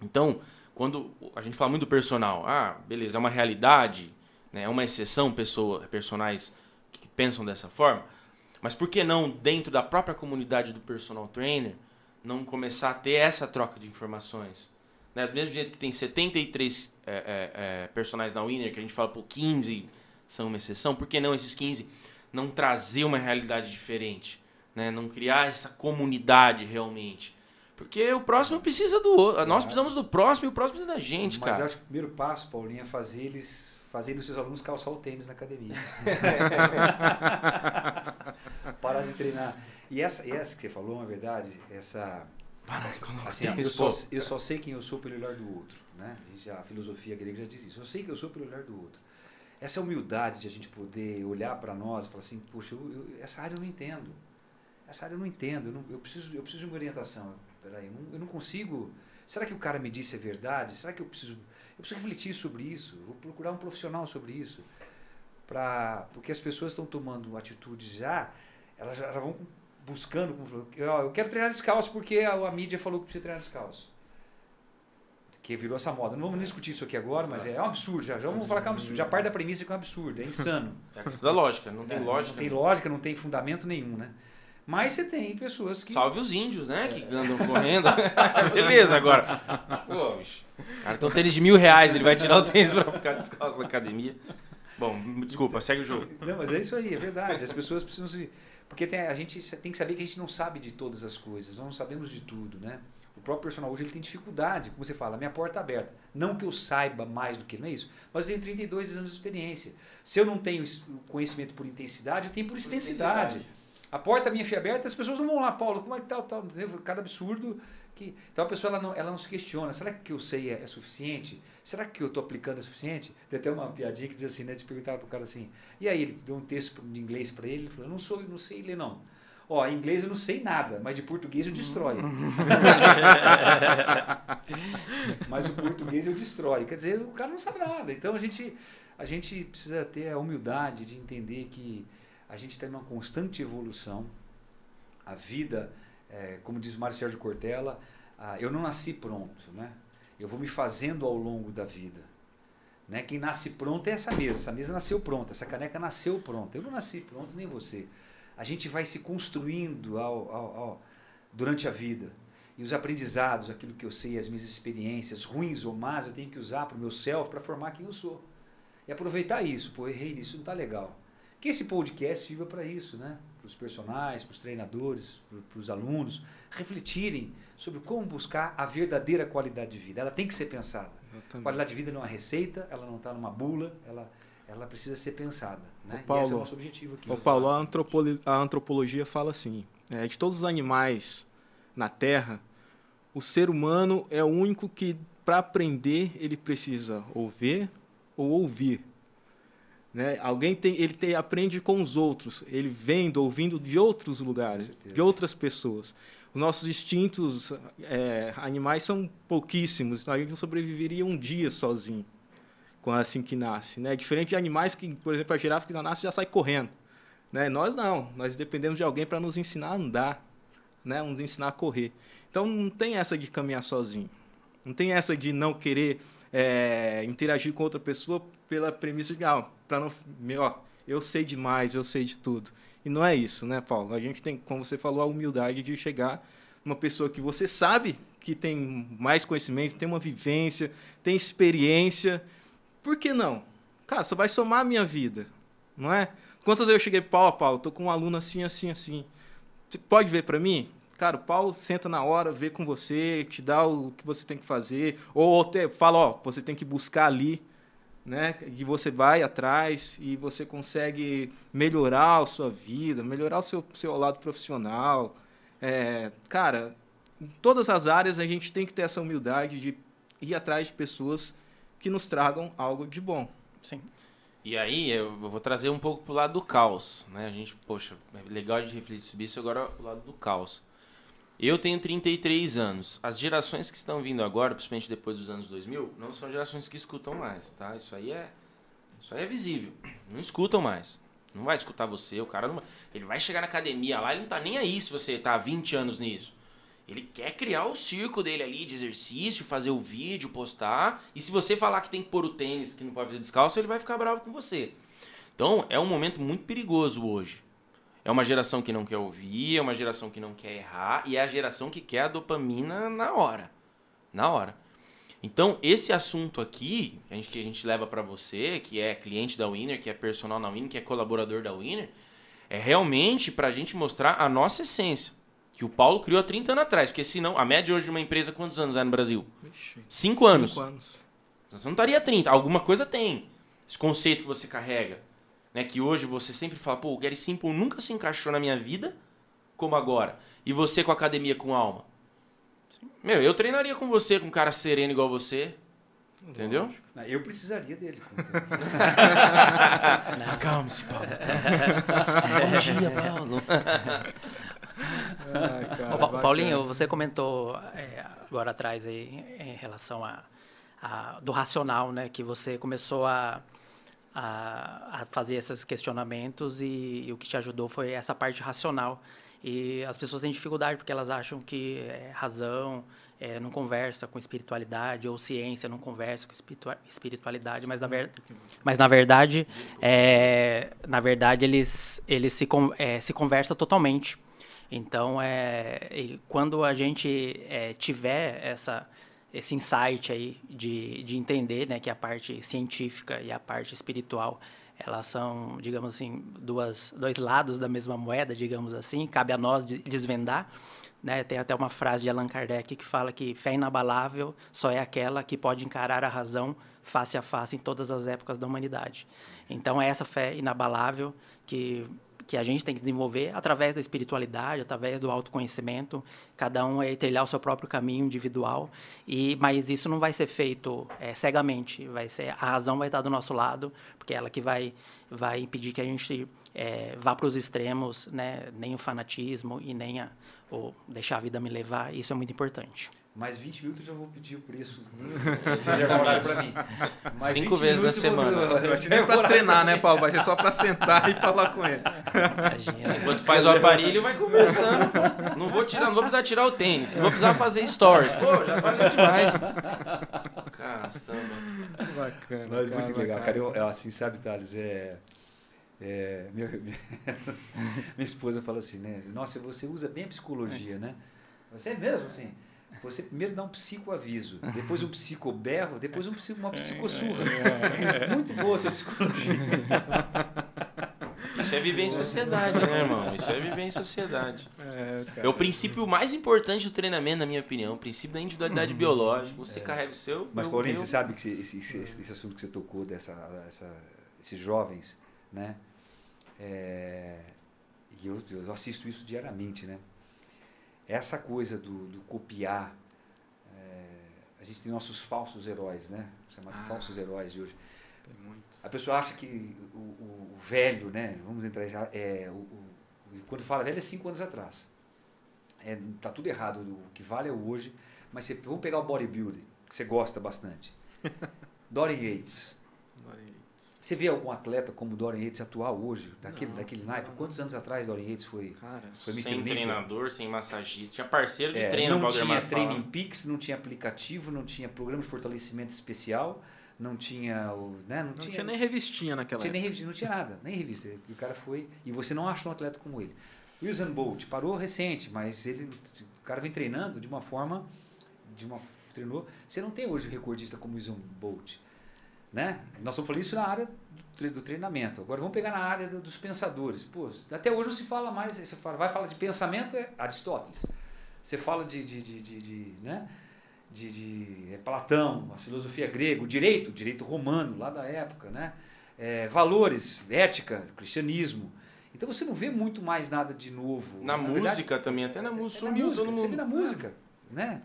Então, quando a gente fala muito do personal, ah, beleza, é uma realidade, né? é uma exceção pessoa, personagens que pensam dessa forma, mas por que não, dentro da própria comunidade do personal trainer, não começar a ter essa troca de informações? Né? Do mesmo jeito que tem 73 é, é, é, personagens na Winner, que a gente fala, por 15 são uma exceção, por que não esses 15 não trazer uma realidade diferente? Né? Não criar essa comunidade realmente? Porque o próximo precisa do outro. Nós precisamos do próximo e o próximo precisa da gente, Mas cara. eu acho que o primeiro passo, Paulinho, é fazer eles fazerem os seus alunos calçar o tênis na academia. Parar de treinar. E essa, essa que você falou, uma verdade, essa. Para de colocar Assim, ó, eu, tênis, só, pô. eu só sei quem eu sou pelo olhar do outro. Né? Já, a filosofia grega já diz isso. Eu sei que eu sou pelo olhar do outro. Essa humildade de a gente poder olhar para nós e falar assim, puxa, eu- eu- essa área eu não entendo. Essa área eu não entendo. Eu, não- eu preciso, eu preciso de uma orientação. Peraí, eu não, eu não consigo. Será que o cara me disse é verdade? Será que eu preciso. Eu preciso refletir sobre isso. Vou procurar um profissional sobre isso. Pra, porque as pessoas estão tomando atitudes já, elas já, já vão buscando. ó, Eu quero treinar descalço porque a, a mídia falou que precisa treinar descalço. Que virou essa moda. Não vamos discutir isso aqui agora, mas é, é um absurdo. Já, já vamos falar que é um absurdo. Já parte da premissa que é um absurdo. É insano. É a questão da lógica. Não tem É, lógica. Não tem né? lógica, não tem fundamento nenhum, né? Mas você tem pessoas que. Salve os índios, né? Que andam correndo. Beleza, agora. Pô, bicho. Cara tem um tênis de mil reais, ele vai tirar o tênis pra ficar descalço na academia. Bom, desculpa, segue o jogo. Não, mas é isso aí, é verdade. As pessoas precisam se. Porque tem, a gente tem que saber que a gente não sabe de todas as coisas, nós não sabemos de tudo, né? O próprio personal hoje ele tem dificuldade, como você fala, minha porta está aberta. Não que eu saiba mais do que, não é isso, mas eu tenho 32 anos de experiência. Se eu não tenho conhecimento por intensidade, eu tenho por extensidade. A porta minha foi aberta, as pessoas não vão lá, Paulo, como é que tal, tal, entendeu? Cada absurdo que. Então a pessoa ela não, ela não se questiona, será que o que eu sei é, é suficiente? Será que o eu estou aplicando é suficiente? Tem até uma piadinha que diz assim, né? Eles perguntaram pro cara assim, e aí, ele deu um texto de inglês para ele, ele falou, eu não sou, não sei ler não. Ó, em inglês eu não sei nada, mas de português eu destrói. mas o português eu destrói. Quer dizer, o cara não sabe nada. Então a gente, a gente precisa ter a humildade de entender que a gente está em uma constante evolução. A vida, é, como diz Mário Sérgio Cortella, eu não nasci pronto, né? Eu vou me fazendo ao longo da vida. Né? Quem nasce pronto é essa mesa. Essa mesa nasceu pronta, essa caneca nasceu pronta. Eu não nasci pronto, nem você. A gente vai se construindo ao, ao, ao- durante a vida. E os aprendizados, aquilo que eu sei, as minhas experiências, ruins ou más, eu tenho que usar para o meu self para formar quem eu sou. E aproveitar isso. Pô, errei nisso, não está legal. Que esse podcast sirva para isso, né? Para os personagens, para os treinadores, para os alunos, refletirem sobre como buscar a verdadeira qualidade de vida. Ela tem que ser pensada. Qualidade de vida não é uma receita, ela não está numa bula, ela, ela precisa ser pensada. Né? Ô, Paulo, e esse é o nosso objetivo aqui. Ô, Paulo, a, antropolo- a antropologia fala assim: é, de todos os animais na Terra, o ser humano é o único que, para aprender, ele precisa ouvir ou ouvir. Né? Alguém tem, ele tem, aprende com os outros, ele vendo, ouvindo de outros lugares, de outras pessoas. Os nossos instintos é, animais são pouquíssimos, então a gente não sobreviveria um dia sozinho, quando assim que nasce. Né? Diferente de animais que, por exemplo, a girafa que já nasce já sai correndo. Né? Nós não, nós dependemos de alguém para nos ensinar a andar, né? nos ensinar a correr. Então não tem essa de caminhar sozinho, não tem essa de não querer é, interagir com outra pessoa pela premissa de, ah, para não, ó, eu sei demais, eu sei de tudo. E não é isso, né, Paulo? A gente tem, como você falou, a humildade de chegar numa pessoa que você sabe que tem mais conhecimento, tem uma vivência, tem experiência. Por que não? Cara, só vai somar a minha vida, não é? Quantas vezes eu cheguei, Paulo, Paulo, tô com um aluno assim, assim, assim. Você pode ver para mim? Cara, o Paulo senta na hora, vê com você, te dá o que você tem que fazer, ou até fala, ó, você tem que buscar ali, né? E você vai atrás e você consegue melhorar a sua vida, melhorar o seu, seu lado profissional. É, cara, em todas as áreas a gente tem que ter essa humildade de ir atrás de pessoas que nos tragam algo de bom. Sim. E aí, eu vou trazer um pouco pro lado do caos, né? A gente, poxa, é legal a gente refletir sobre isso agora pro lado do caos. Eu tenho 33 anos. As gerações que estão vindo agora, principalmente depois dos anos 2000, não são gerações que escutam mais, tá? Isso aí é isso aí é visível. Não escutam mais. Não vai escutar você, o cara não, ele vai chegar na academia lá, ele não tá nem aí se você tá há 20 anos nisso. Ele quer criar o circo dele ali de exercício, fazer o vídeo, postar. E se você falar que tem que pôr o tênis, que não pode fazer descalço, ele vai ficar bravo com você. Então, é um momento muito perigoso hoje. É uma geração que não quer ouvir, é uma geração que não quer errar, e é a geração que quer a dopamina na hora. Na hora. Então, esse assunto aqui, que a gente, que a gente leva para você, que é cliente da Winner, que é personal na Winner, que é colaborador da Winner, é realmente para a gente mostrar a nossa essência. que o Paulo criou há 30 anos atrás. Porque senão, a média hoje de uma empresa, quantos anos é no Brasil? Ixi, Cinco anos. Cinco anos. Você não estaria 30. Alguma coisa tem. Esse conceito que você carrega. Né? Que hoje você sempre fala, pô, o Gary Simple nunca se encaixou na minha vida como agora. E você com a academia com alma. Meu, eu treinaria com você, com um cara sereno igual você. Entendeu? Não, Eu precisaria dele. Acalme-se, Paulo. acalme-se. Bom dia, Paulo. Ai, cara, Ô. Paulinho, você comentou é, agora atrás aí em relação a, a- do racional, né? Que você começou a, a, a fazer esses questionamentos e, e o que te ajudou foi essa parte racional. E as pessoas têm dificuldade porque elas acham que é, razão é, não conversa com espiritualidade ou ciência não conversa com espiritua- espiritualidade, mas na, ver, mas na verdade, é, na verdade eles, eles se, é, se conversam totalmente. Então, é, quando a gente é, tiver essa, esse insight aí de, de entender né, que a parte científica e a parte espiritual elas são, digamos assim, duas, dois lados da mesma moeda, digamos assim, cabe a nós de- desvendar. Né? Tem até uma frase de Allan Kardec que fala que fé inabalável só é aquela que pode encarar a razão face a face em todas as épocas da humanidade. Então, é essa fé inabalável que que a gente tem que desenvolver através da espiritualidade, através do autoconhecimento, cada um é trilhar o seu próprio caminho individual, e mas isso não vai ser feito é, cegamente, vai ser a razão vai estar do nosso lado, porque é ela que vai vai impedir que a gente é, vá para os extremos, né? Nem o fanatismo e nem a ou deixar a vida me levar, isso é muito importante. Mais 20 minutos eu já vou pedir o preço. Você já guarda pra mim. Mais Cinco 20 vezes na semana. Vai ser nem pra treinar, né, Paulo? Vai ser só pra sentar e falar com ele. Imagina. Enquanto faz o aparelho, vai conversando. Não vou tirar, não vou precisar tirar o tênis. Não vou precisar fazer stories. Pô, já valeu demais. Caçamba. Bacana. Mas cara, muito legal, bacana. cara. Eu, eu, assim, sabe, Thales, é, é, meu- minha esposa fala assim, né? Nossa, você usa bem a psicologia, né? Você é mesmo, assim. Você primeiro dá um psicoaviso, depois um psicoberro, depois um, psico- uma psicossurra. Muito boa a sua psicologia. Isso é viver em sociedade, né, irmão? Isso é viver em sociedade. É. É o princípio mais importante do treinamento, na minha opinião. O princípio da individualidade biológica. Você carrega o seu. Mas, Paulinho, eu- você sabe que esse, esse, esse, esse assunto que você tocou, dessa, essa, esses jovens, né? É, e eu, eu assisto isso diariamente, né? Essa coisa do, do copiar. é, a gente tem nossos falsos heróis, né? Chamados Ah. falsos heróis de hoje. Tem muito. A pessoa acha que o, o- o velho, né? Vamos entrar já. É, o, quando fala velho é cinco anos atrás. É, tá tudo errado. O que vale é o hoje. Mas você, vamos pegar o bodybuilding, que você gosta bastante. Dorian Yates. Você vê algum atleta como o Dorian Yates atual hoje, daquele, Não, daquele não, naipe? não. Quantos anos atrás Dorian Yates foi? Cara, Foi Mr. Sem treinador, sem massagista. Tinha parceiro de É, treino, o não tinha. Training Peaks, não tinha aplicativo, não tinha programa de fortalecimento especial, não tinha o, né, não, não tinha nem revistinha naquela tinha nem época. revista, não tinha nada, nem revista. E o cara foi e você não achou um atleta como ele. O Usain Bolt parou recente, mas ele, o cara vem treinando de uma forma, de uma treinou. Você não tem hoje um recordista como o Usain Bolt, né? Nós estamos falando isso na área do, tre- do treinamento. Agora vamos pegar na área do- dos pensadores. Pô, até hoje não se fala mais. Você fala, vai falar de pensamento é Aristóteles. Você fala de, de, de, de, de, né? de, de é Platão, a filosofia grega, o direito, direito romano lá da época, né? É, valores, ética, cristianismo. Então você não vê muito mais nada de novo. Na, verdade, música também, até na é música. na Sumiu música, todo Você mundo. vê na música, né?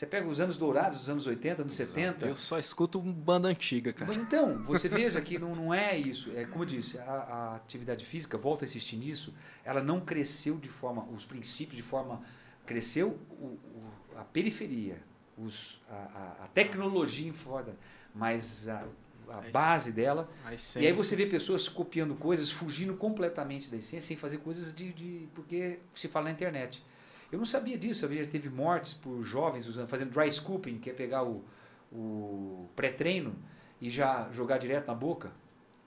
Você pega os anos dourados, os anos 80, anos 70. Eu só escuto banda antiga, cara. Mas então, você veja que não, não é isso. É como eu disse, a, a atividade física, volta a insistir nisso, ela não cresceu de forma, os princípios de forma, cresceu o, o- a periferia, os, a, a- tecnologia em fora, mas a, a base dela. E aí você vê pessoas copiando coisas, fugindo completamente da essência, sem fazer coisas de, de porque se fala na internet. Eu não sabia disso, sabia que teve mortes por jovens usando, fazendo dry scooping, que é pegar o, o pré-treino e já jogar direto na boca.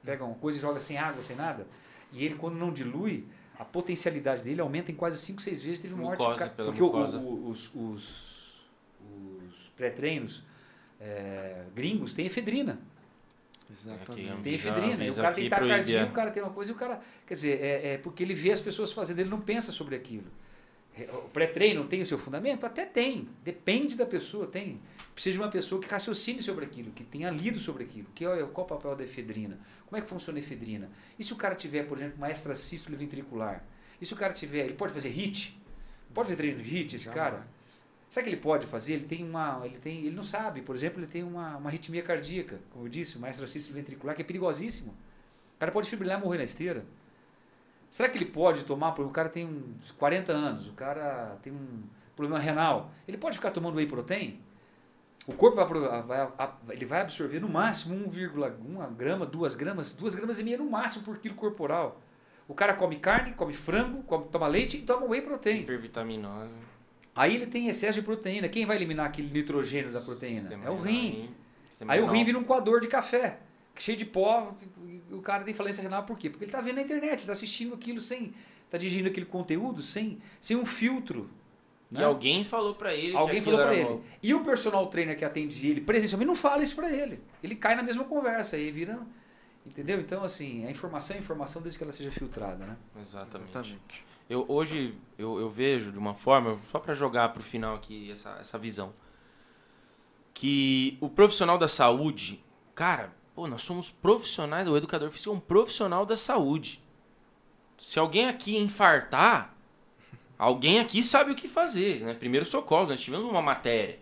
Pega uma coisa e joga sem água, sem nada. E ele, quando não dilui, a potencialidade dele aumenta em quase 5, 6 vezes. Teve morte. Cara, pela porque o- o- os, os, os pré-treinos é, gringos têm efedrina. Exatamente. Aqui, Tem Avisa- efedrina. E o cara tem proibir. o cara tem uma coisa e o cara. Quer dizer, é, é porque ele vê as pessoas fazendo, ele não pensa sobre aquilo. O pré-treino tem o seu fundamento? Até tem. Depende da pessoa, tem. Precisa de uma pessoa que raciocine sobre aquilo, que tenha lido sobre aquilo. Que, qual é o papel da efedrina? Como é que funciona a efedrina? E se o cara tiver, por exemplo, uma extracístole ventricular? E se o cara tiver, ele pode fazer HIT? Pode fazer treino de HIT esse cara? Sabe o que ele pode fazer? Ele tem uma, ele tem, ele não sabe, por exemplo, ele tem uma, uma arritmia cardíaca, como eu disse, uma extracístole ventricular, que é perigosíssimo. O cara pode fibrilar e morrer na esteira. Será que ele pode tomar, porque o cara tem uns 40 anos, o cara tem um problema renal, ele pode ficar tomando whey protein? O corpo vai, vai, ele vai absorver no máximo 1,1 grama, 2 gramas, 2 gramas e meia no máximo por quilo corporal. O cara come carne, come frango, come, toma leite e toma whey protein. Hipervitaminosa. Aí ele tem excesso de proteína. Quem vai eliminar aquele nitrogênio da proteína? Sistema é o rim. Aí o rim vira um coador de café, cheio de pó. O cara tem falência renal por quê? Porque ele está vendo na internet, ele está assistindo aquilo sem. Está digerindo aquele conteúdo sem, sem um filtro. E né? alguém falou para ele. Alguém falou para ele. E o personal trainer que atende ele presencialmente não fala isso para ele. Ele cai na mesma conversa e vira. Entendeu? Então, assim, a informação é informação desde que ela seja filtrada, né? Exatamente. Exatamente. Eu, hoje eu, eu vejo de uma forma, só para jogar para o final aqui essa, essa visão, que o profissional da saúde, cara, pô, nós somos profissionais, o educador físico é um profissional da saúde. Se alguém aqui infartar, Alguém aqui sabe o que fazer, né? Primeiro socorro, nós tivemos uma matéria.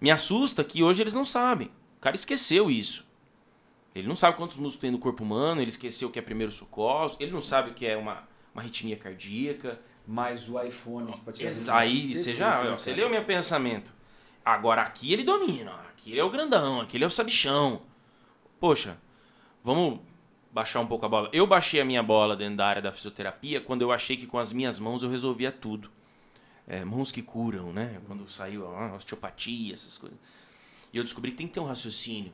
Me assusta que hoje eles não sabem. O cara esqueceu isso. Ele não sabe quantos músculos tem no corpo humano, ele esqueceu o que é primeiro socorro, ele não sabe o que é uma, uma arritmia cardíaca. Mais o iPhone para te Aí você já, você leu meu pensamento. Agora aqui ele domina, aqui ele é o grandão, aqui ele é o sabichão. Poxa, vamos baixar um pouco a bola. Eu baixei a minha bola dentro da área da fisioterapia quando eu achei que com as minhas mãos eu resolvia tudo. É, mãos que curam, né? Quando saiu a osteopatia, essas coisas. E eu descobri que tem que ter um raciocínio.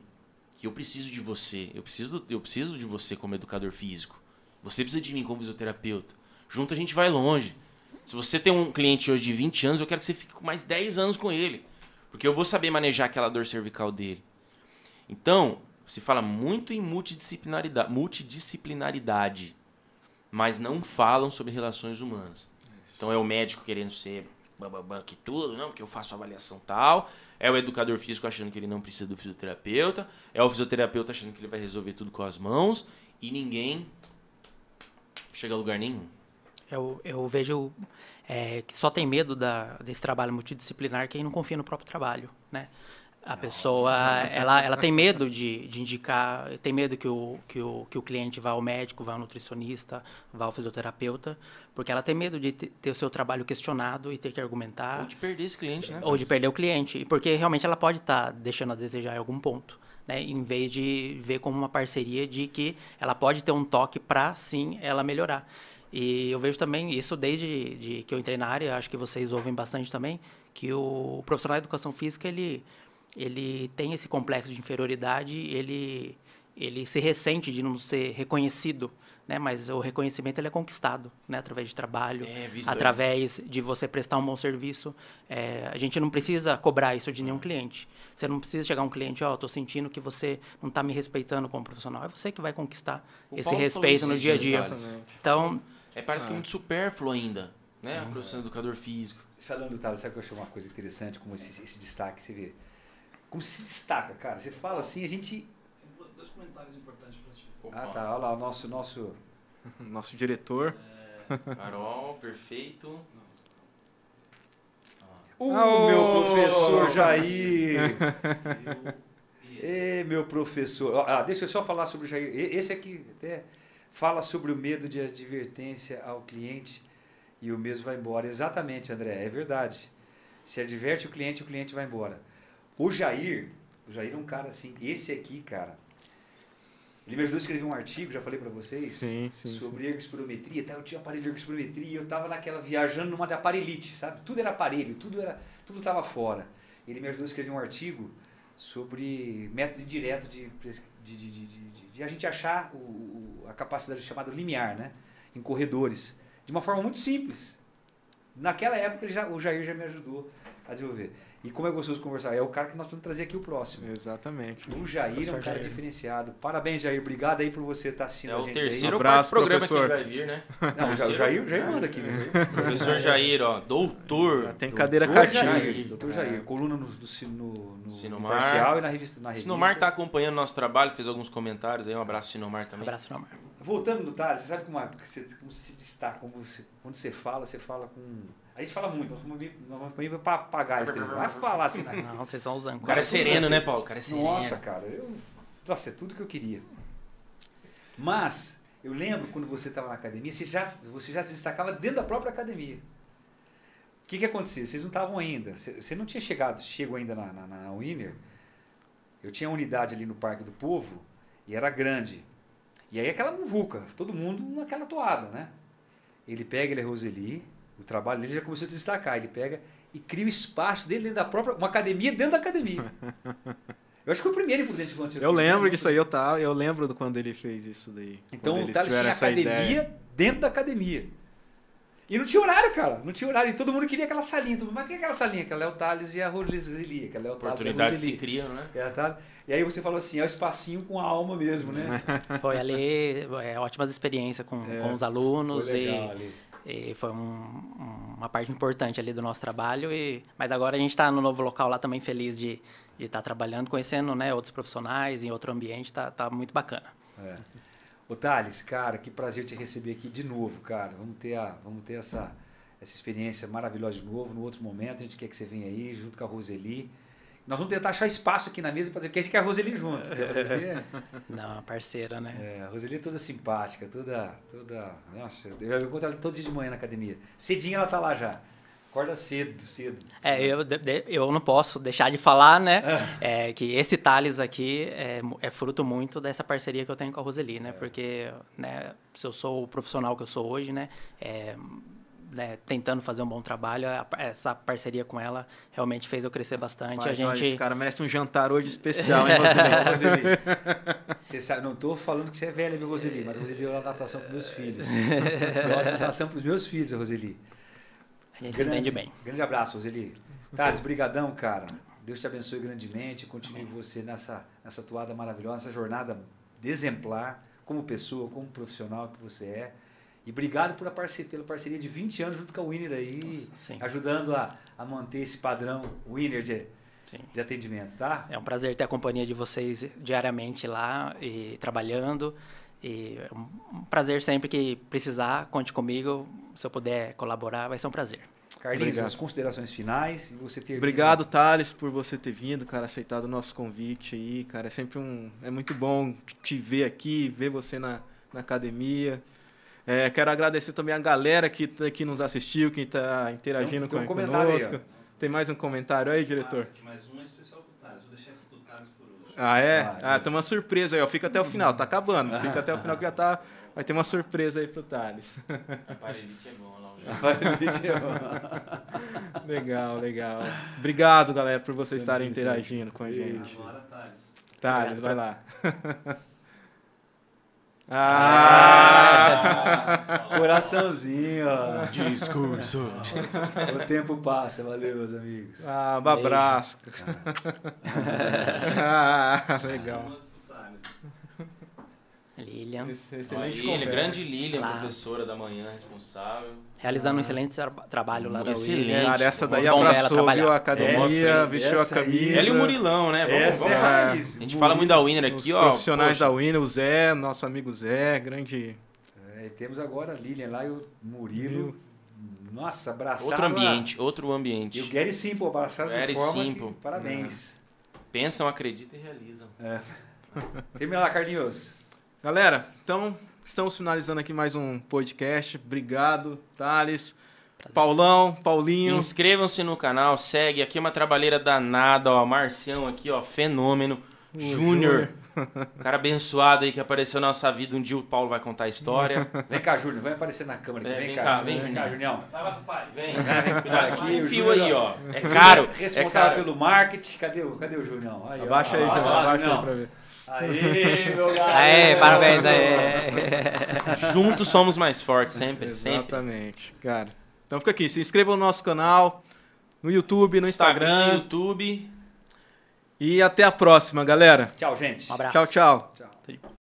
Que eu preciso de você. Eu preciso, do, eu preciso de você como educador físico. Você precisa de mim como fisioterapeuta. Junto a gente vai longe. Se você tem um cliente hoje de 20 anos, eu quero que você fique mais 10 anos com ele. Porque eu vou saber manejar aquela dor cervical dele. Então, se fala muito em multidisciplinaridade, multidisciplinaridade mas não falam sobre relações humanas. Isso. Então é o médico querendo ser bababã que tudo, não, que eu faço avaliação tal. É o educador físico achando que ele não precisa do fisioterapeuta. É o fisioterapeuta achando que ele vai resolver tudo com as mãos. E ninguém chega a lugar nenhum. Eu, eu vejo é, que só tem medo da, desse trabalho multidisciplinar quem não confia no próprio trabalho, né? A pessoa, ela, ela tem medo de, de indicar, tem medo que o, que, o, que o cliente vá ao médico, vá ao nutricionista, vá ao fisioterapeuta, porque ela tem medo de ter o seu trabalho questionado e ter que argumentar. Ou de perder esse cliente, né? Ou de perder o cliente, porque realmente ela pode estar tá deixando a desejar em algum ponto. Né, em vez de ver como uma parceria de que ela pode ter um toque para sim ela melhorar. E eu vejo também isso desde de que eu entrei na área, acho que vocês ouvem bastante também, que o profissional de educação física ele ele tem esse complexo de inferioridade, ele ele se ressente de não ser reconhecido, né? Mas o reconhecimento ele é conquistado, né? Através de trabalho, é, através de você prestar um bom serviço. É, a gente não precisa cobrar isso de nenhum cliente. Você não precisa chegar um cliente, ó, oh, estou sentindo que você não está me respeitando como profissional. É você que vai conquistar o esse Paulo respeito no dia a dia. Então, é parece que é muito supérfluo ainda, né? Sim, a profissão de educador físico. Falando, tá, sabe que eu achei uma coisa interessante como esse, esse destaque, você vê como se destaca, cara. Você fala assim, a gente. Tem dois comentários importantes para ti. Opa. Ah, tá. Olha lá, o nosso. Nosso, nosso diretor. É... Carol, perfeito. O oh, meu professor Jair! Ê, meu professor. Ah, deixa eu só falar sobre o Jair. Esse aqui até fala sobre o medo de advertência ao cliente e o mesmo vai embora. Exatamente, André, é verdade. Se adverte o cliente, o cliente vai embora. O Jair, o Jair é um cara assim, esse aqui, cara. Ele me ajudou a escrever um artigo, já falei para vocês, sim, sim, sobre sim. ergospirometria. Tá? Eu tinha aparelho de ergospirometria e eu tava naquela viajando numa de aparelhite, sabe? Tudo era aparelho, tudo era, tudo tava fora. Ele me ajudou a escrever um artigo sobre método direto de, de, de, de, a gente achar o, a capacidade chamada limiar, né? Em corredores, de uma forma muito simples. Naquela época já, o Jair já me ajudou a desenvolver. E como é gostoso conversar. É o cara que nós vamos trazer aqui o próximo. Exatamente. O Jair é um cara Jair. diferenciado. Parabéns, Jair. Obrigado aí por você estar assistindo É a o gente terceiro aí. ou Abraço, quarto programa professor. que ele vai vir, né? Não, o Jair, o Jair, o manda aqui. Né? Professor Jair, ó, doutor. Tem cadeira cativa. Doutor Jair. Coluna no, do, no, no, Sinomar. no Parcial e na revista. Na revista. Sinomar tá acompanhando nosso trabalho, fez alguns comentários aí. Um abraço, Sinomar, também. Abraço, Nomar. Voltando no Thales, você sabe como, você, como você se destaca, como você, quando você fala, você fala com. A gente fala muito, nós vamos vir- nós isso aí. Vai falar assim, né? Não, vocês são os O cara é sereno, né, Paulo? O cara é sereno. Nossa, cara, eu. Nossa, é tudo que eu queria. Mas, eu lembro quando você estava na academia, você já, você já se destacava dentro da própria academia. O que, que acontecia? Vocês não estavam ainda. Você você não tinha chegado, chego ainda na, na, na Winner. Eu tinha uma unidade ali no Parque do Povo e era grande. E aí aquela muvuca, todo mundo naquela toada, né? Ele pega, ele é Roseli, o trabalho dele já começou a se destacar. Ele pega e cria o espaço dele dentro da própria. Uma academia dentro da academia. Eu acho que foi o primeiro imprudente que aconteceu. Eu lembro disso aí, eu, tá, eu lembro do quando ele fez isso daí. Então o Thales tinha academia ideia. dentro da academia. E não tinha horário, cara. Não tinha horário. E todo mundo queria aquela salinha. Todo mundo, Mas que é aquela salinha? Aquela é o Thales e a Roseli. Aquela é o Thales e a Oportunidade se Roseli. cria, né? É Thales- E aí você falou assim, é o espacinho com a alma mesmo, né? Foi ali, é, ótimas experiências com, É, com os alunos Foi e, legal ali. E foi um- uma parte importante ali do nosso trabalho. E, mas agora a gente está no novo local lá também feliz de estar trabalhando, conhecendo né, outros profissionais em outro ambiente, tá, tá muito bacana. É. Ô Thales, cara, que prazer te receber aqui de novo, cara. Vamos ter, a, vamos ter essa, essa experiência maravilhosa de novo, no outro momento. A gente quer que você venha aí, junto com a Roseli. Nós vamos tentar achar espaço aqui na mesa para dizer que a gente quer a Roseli junto. é, Não, parceira, né? é, a Roseli é toda simpática, toda. toda nossa, eu encontro ela todo dia de manhã na academia. Cedinho ela tá lá já. Acorda cedo, cedo. É, eu, eu não posso deixar de falar, né? é, que esse Thales aqui é, é fruto muito dessa parceria que eu tenho com a Roseli, né? Porque né, se eu sou o profissional que eu sou hoje, né? Né, tentando fazer um bom trabalho, a- essa parceria com ela realmente fez eu crescer bastante. Mas a olha, gente esse cara merece um jantar hoje especial, hein, Roseli? Você sabe, não estou falando que você é velha, viu, Roseli? Mas a Roseli deu de natação para meus filhos. Deu natação para os meus filhos, a Roseli. a gente se entende bem. Grande abraço, Roseli. Thales, brigadão, cara. Deus te abençoe grandemente. Continue você nessa, nessa toada maravilhosa, nessa jornada de exemplar, como pessoa, como profissional que você é. E obrigado por a parce- pela parceria de 20 anos junto com a Winner aí, Sim. ajudando a, a manter esse padrão Winner de, Sim. de atendimento, tá? É um prazer ter a companhia de vocês diariamente lá e trabalhando. E é um prazer sempre que precisar, conte comigo. Se eu puder colaborar, vai ser um prazer. Carlinhos, Obrigado. as considerações finais e você ter Obrigado, Thales, por você ter vindo, cara, aceitado o nosso convite aí, cara. É sempre um. É muito bom te ver aqui, ver você na, na academia. É, quero agradecer também a galera que, tá- que nos assistiu, que está interagindo Tem um- tem um com, comentário aí, conosco. tem mais um comentário aí, diretor? Ah, mais um é especial pro Thales. Vou deixar esse do Thales por último. Ah, é? Ah, Ah, tem uma surpresa aí, ó. Fica até o final, tá acabando. Fica até o final que já tá. Vai ter uma surpresa aí pro Thales. Aparelhite é bom lá, o legal, legal. Obrigado, galera, por vocês estarem interagindo com a gente. Agora, Thales. Thales, vai lá. Ah! Coraçãozinho, ó. Discurso. O tempo passa, valeu, meus amigos. Ah, um abraço. ah, legal. Lilian, Excelente Lilian, grande Lilian, professora da manhã, responsável. Realizando um excelente tra- trabalho lá da Excelente. Cara, essa daí Vamos abraçou, viu, a academia, Essa- vestiu essa a camisa. Ela e o Murilão, né? Vamos, Essa é vamos- a raiz. A gente fala muito da Winner Os aqui, ó. profissionais poxa, da Winner, o Zé, nosso amigo Zé, grande. É, e temos agora a Lilian lá e o Murilo. Nossa, abraçaram. Outro ambiente, outro E o ambiente. Gary Simple abraçaram Gary de forma Simple. que, parabéns. Pensam, acreditam e realizam. Termina lá, Carlinhos. Galera, então estamos finalizando aqui mais um podcast. Obrigado, Thales, Paulão, Paulinho. Inscrevam-se no canal, segue. Aqui é uma trabalheira danada, ó. Marcião aqui, ó. Fenômeno. Júnior. Cara abençoado aí que apareceu na nossa vida. Um dia o Paulo vai contar a história. Vem cá, Júnior, vai aparecer na câmera aqui. É, vem, vem cá, cá, vem, vem cá, Junião. Vai lá com o pai. Vem, Cuidado aqui, aqui. o Um fio Júnior, aí, ó. É caro. É Responsável caro. pelo marketing. Cadê o, cadê o Junião? Aí, ó. Abaixa aí, Abaixa já, lá, abaixa aí pra ver. Aí, meu garoto. Aê, parabéns aí. Juntos somos mais fortes, sempre, sempre. Exatamente, cara. Então fica aqui, se inscreva no nosso canal, no YouTube, no Instagram. YouTube. E até a próxima, galera. Tchau, gente. Um abraço. Tchau, tchau. Tchau.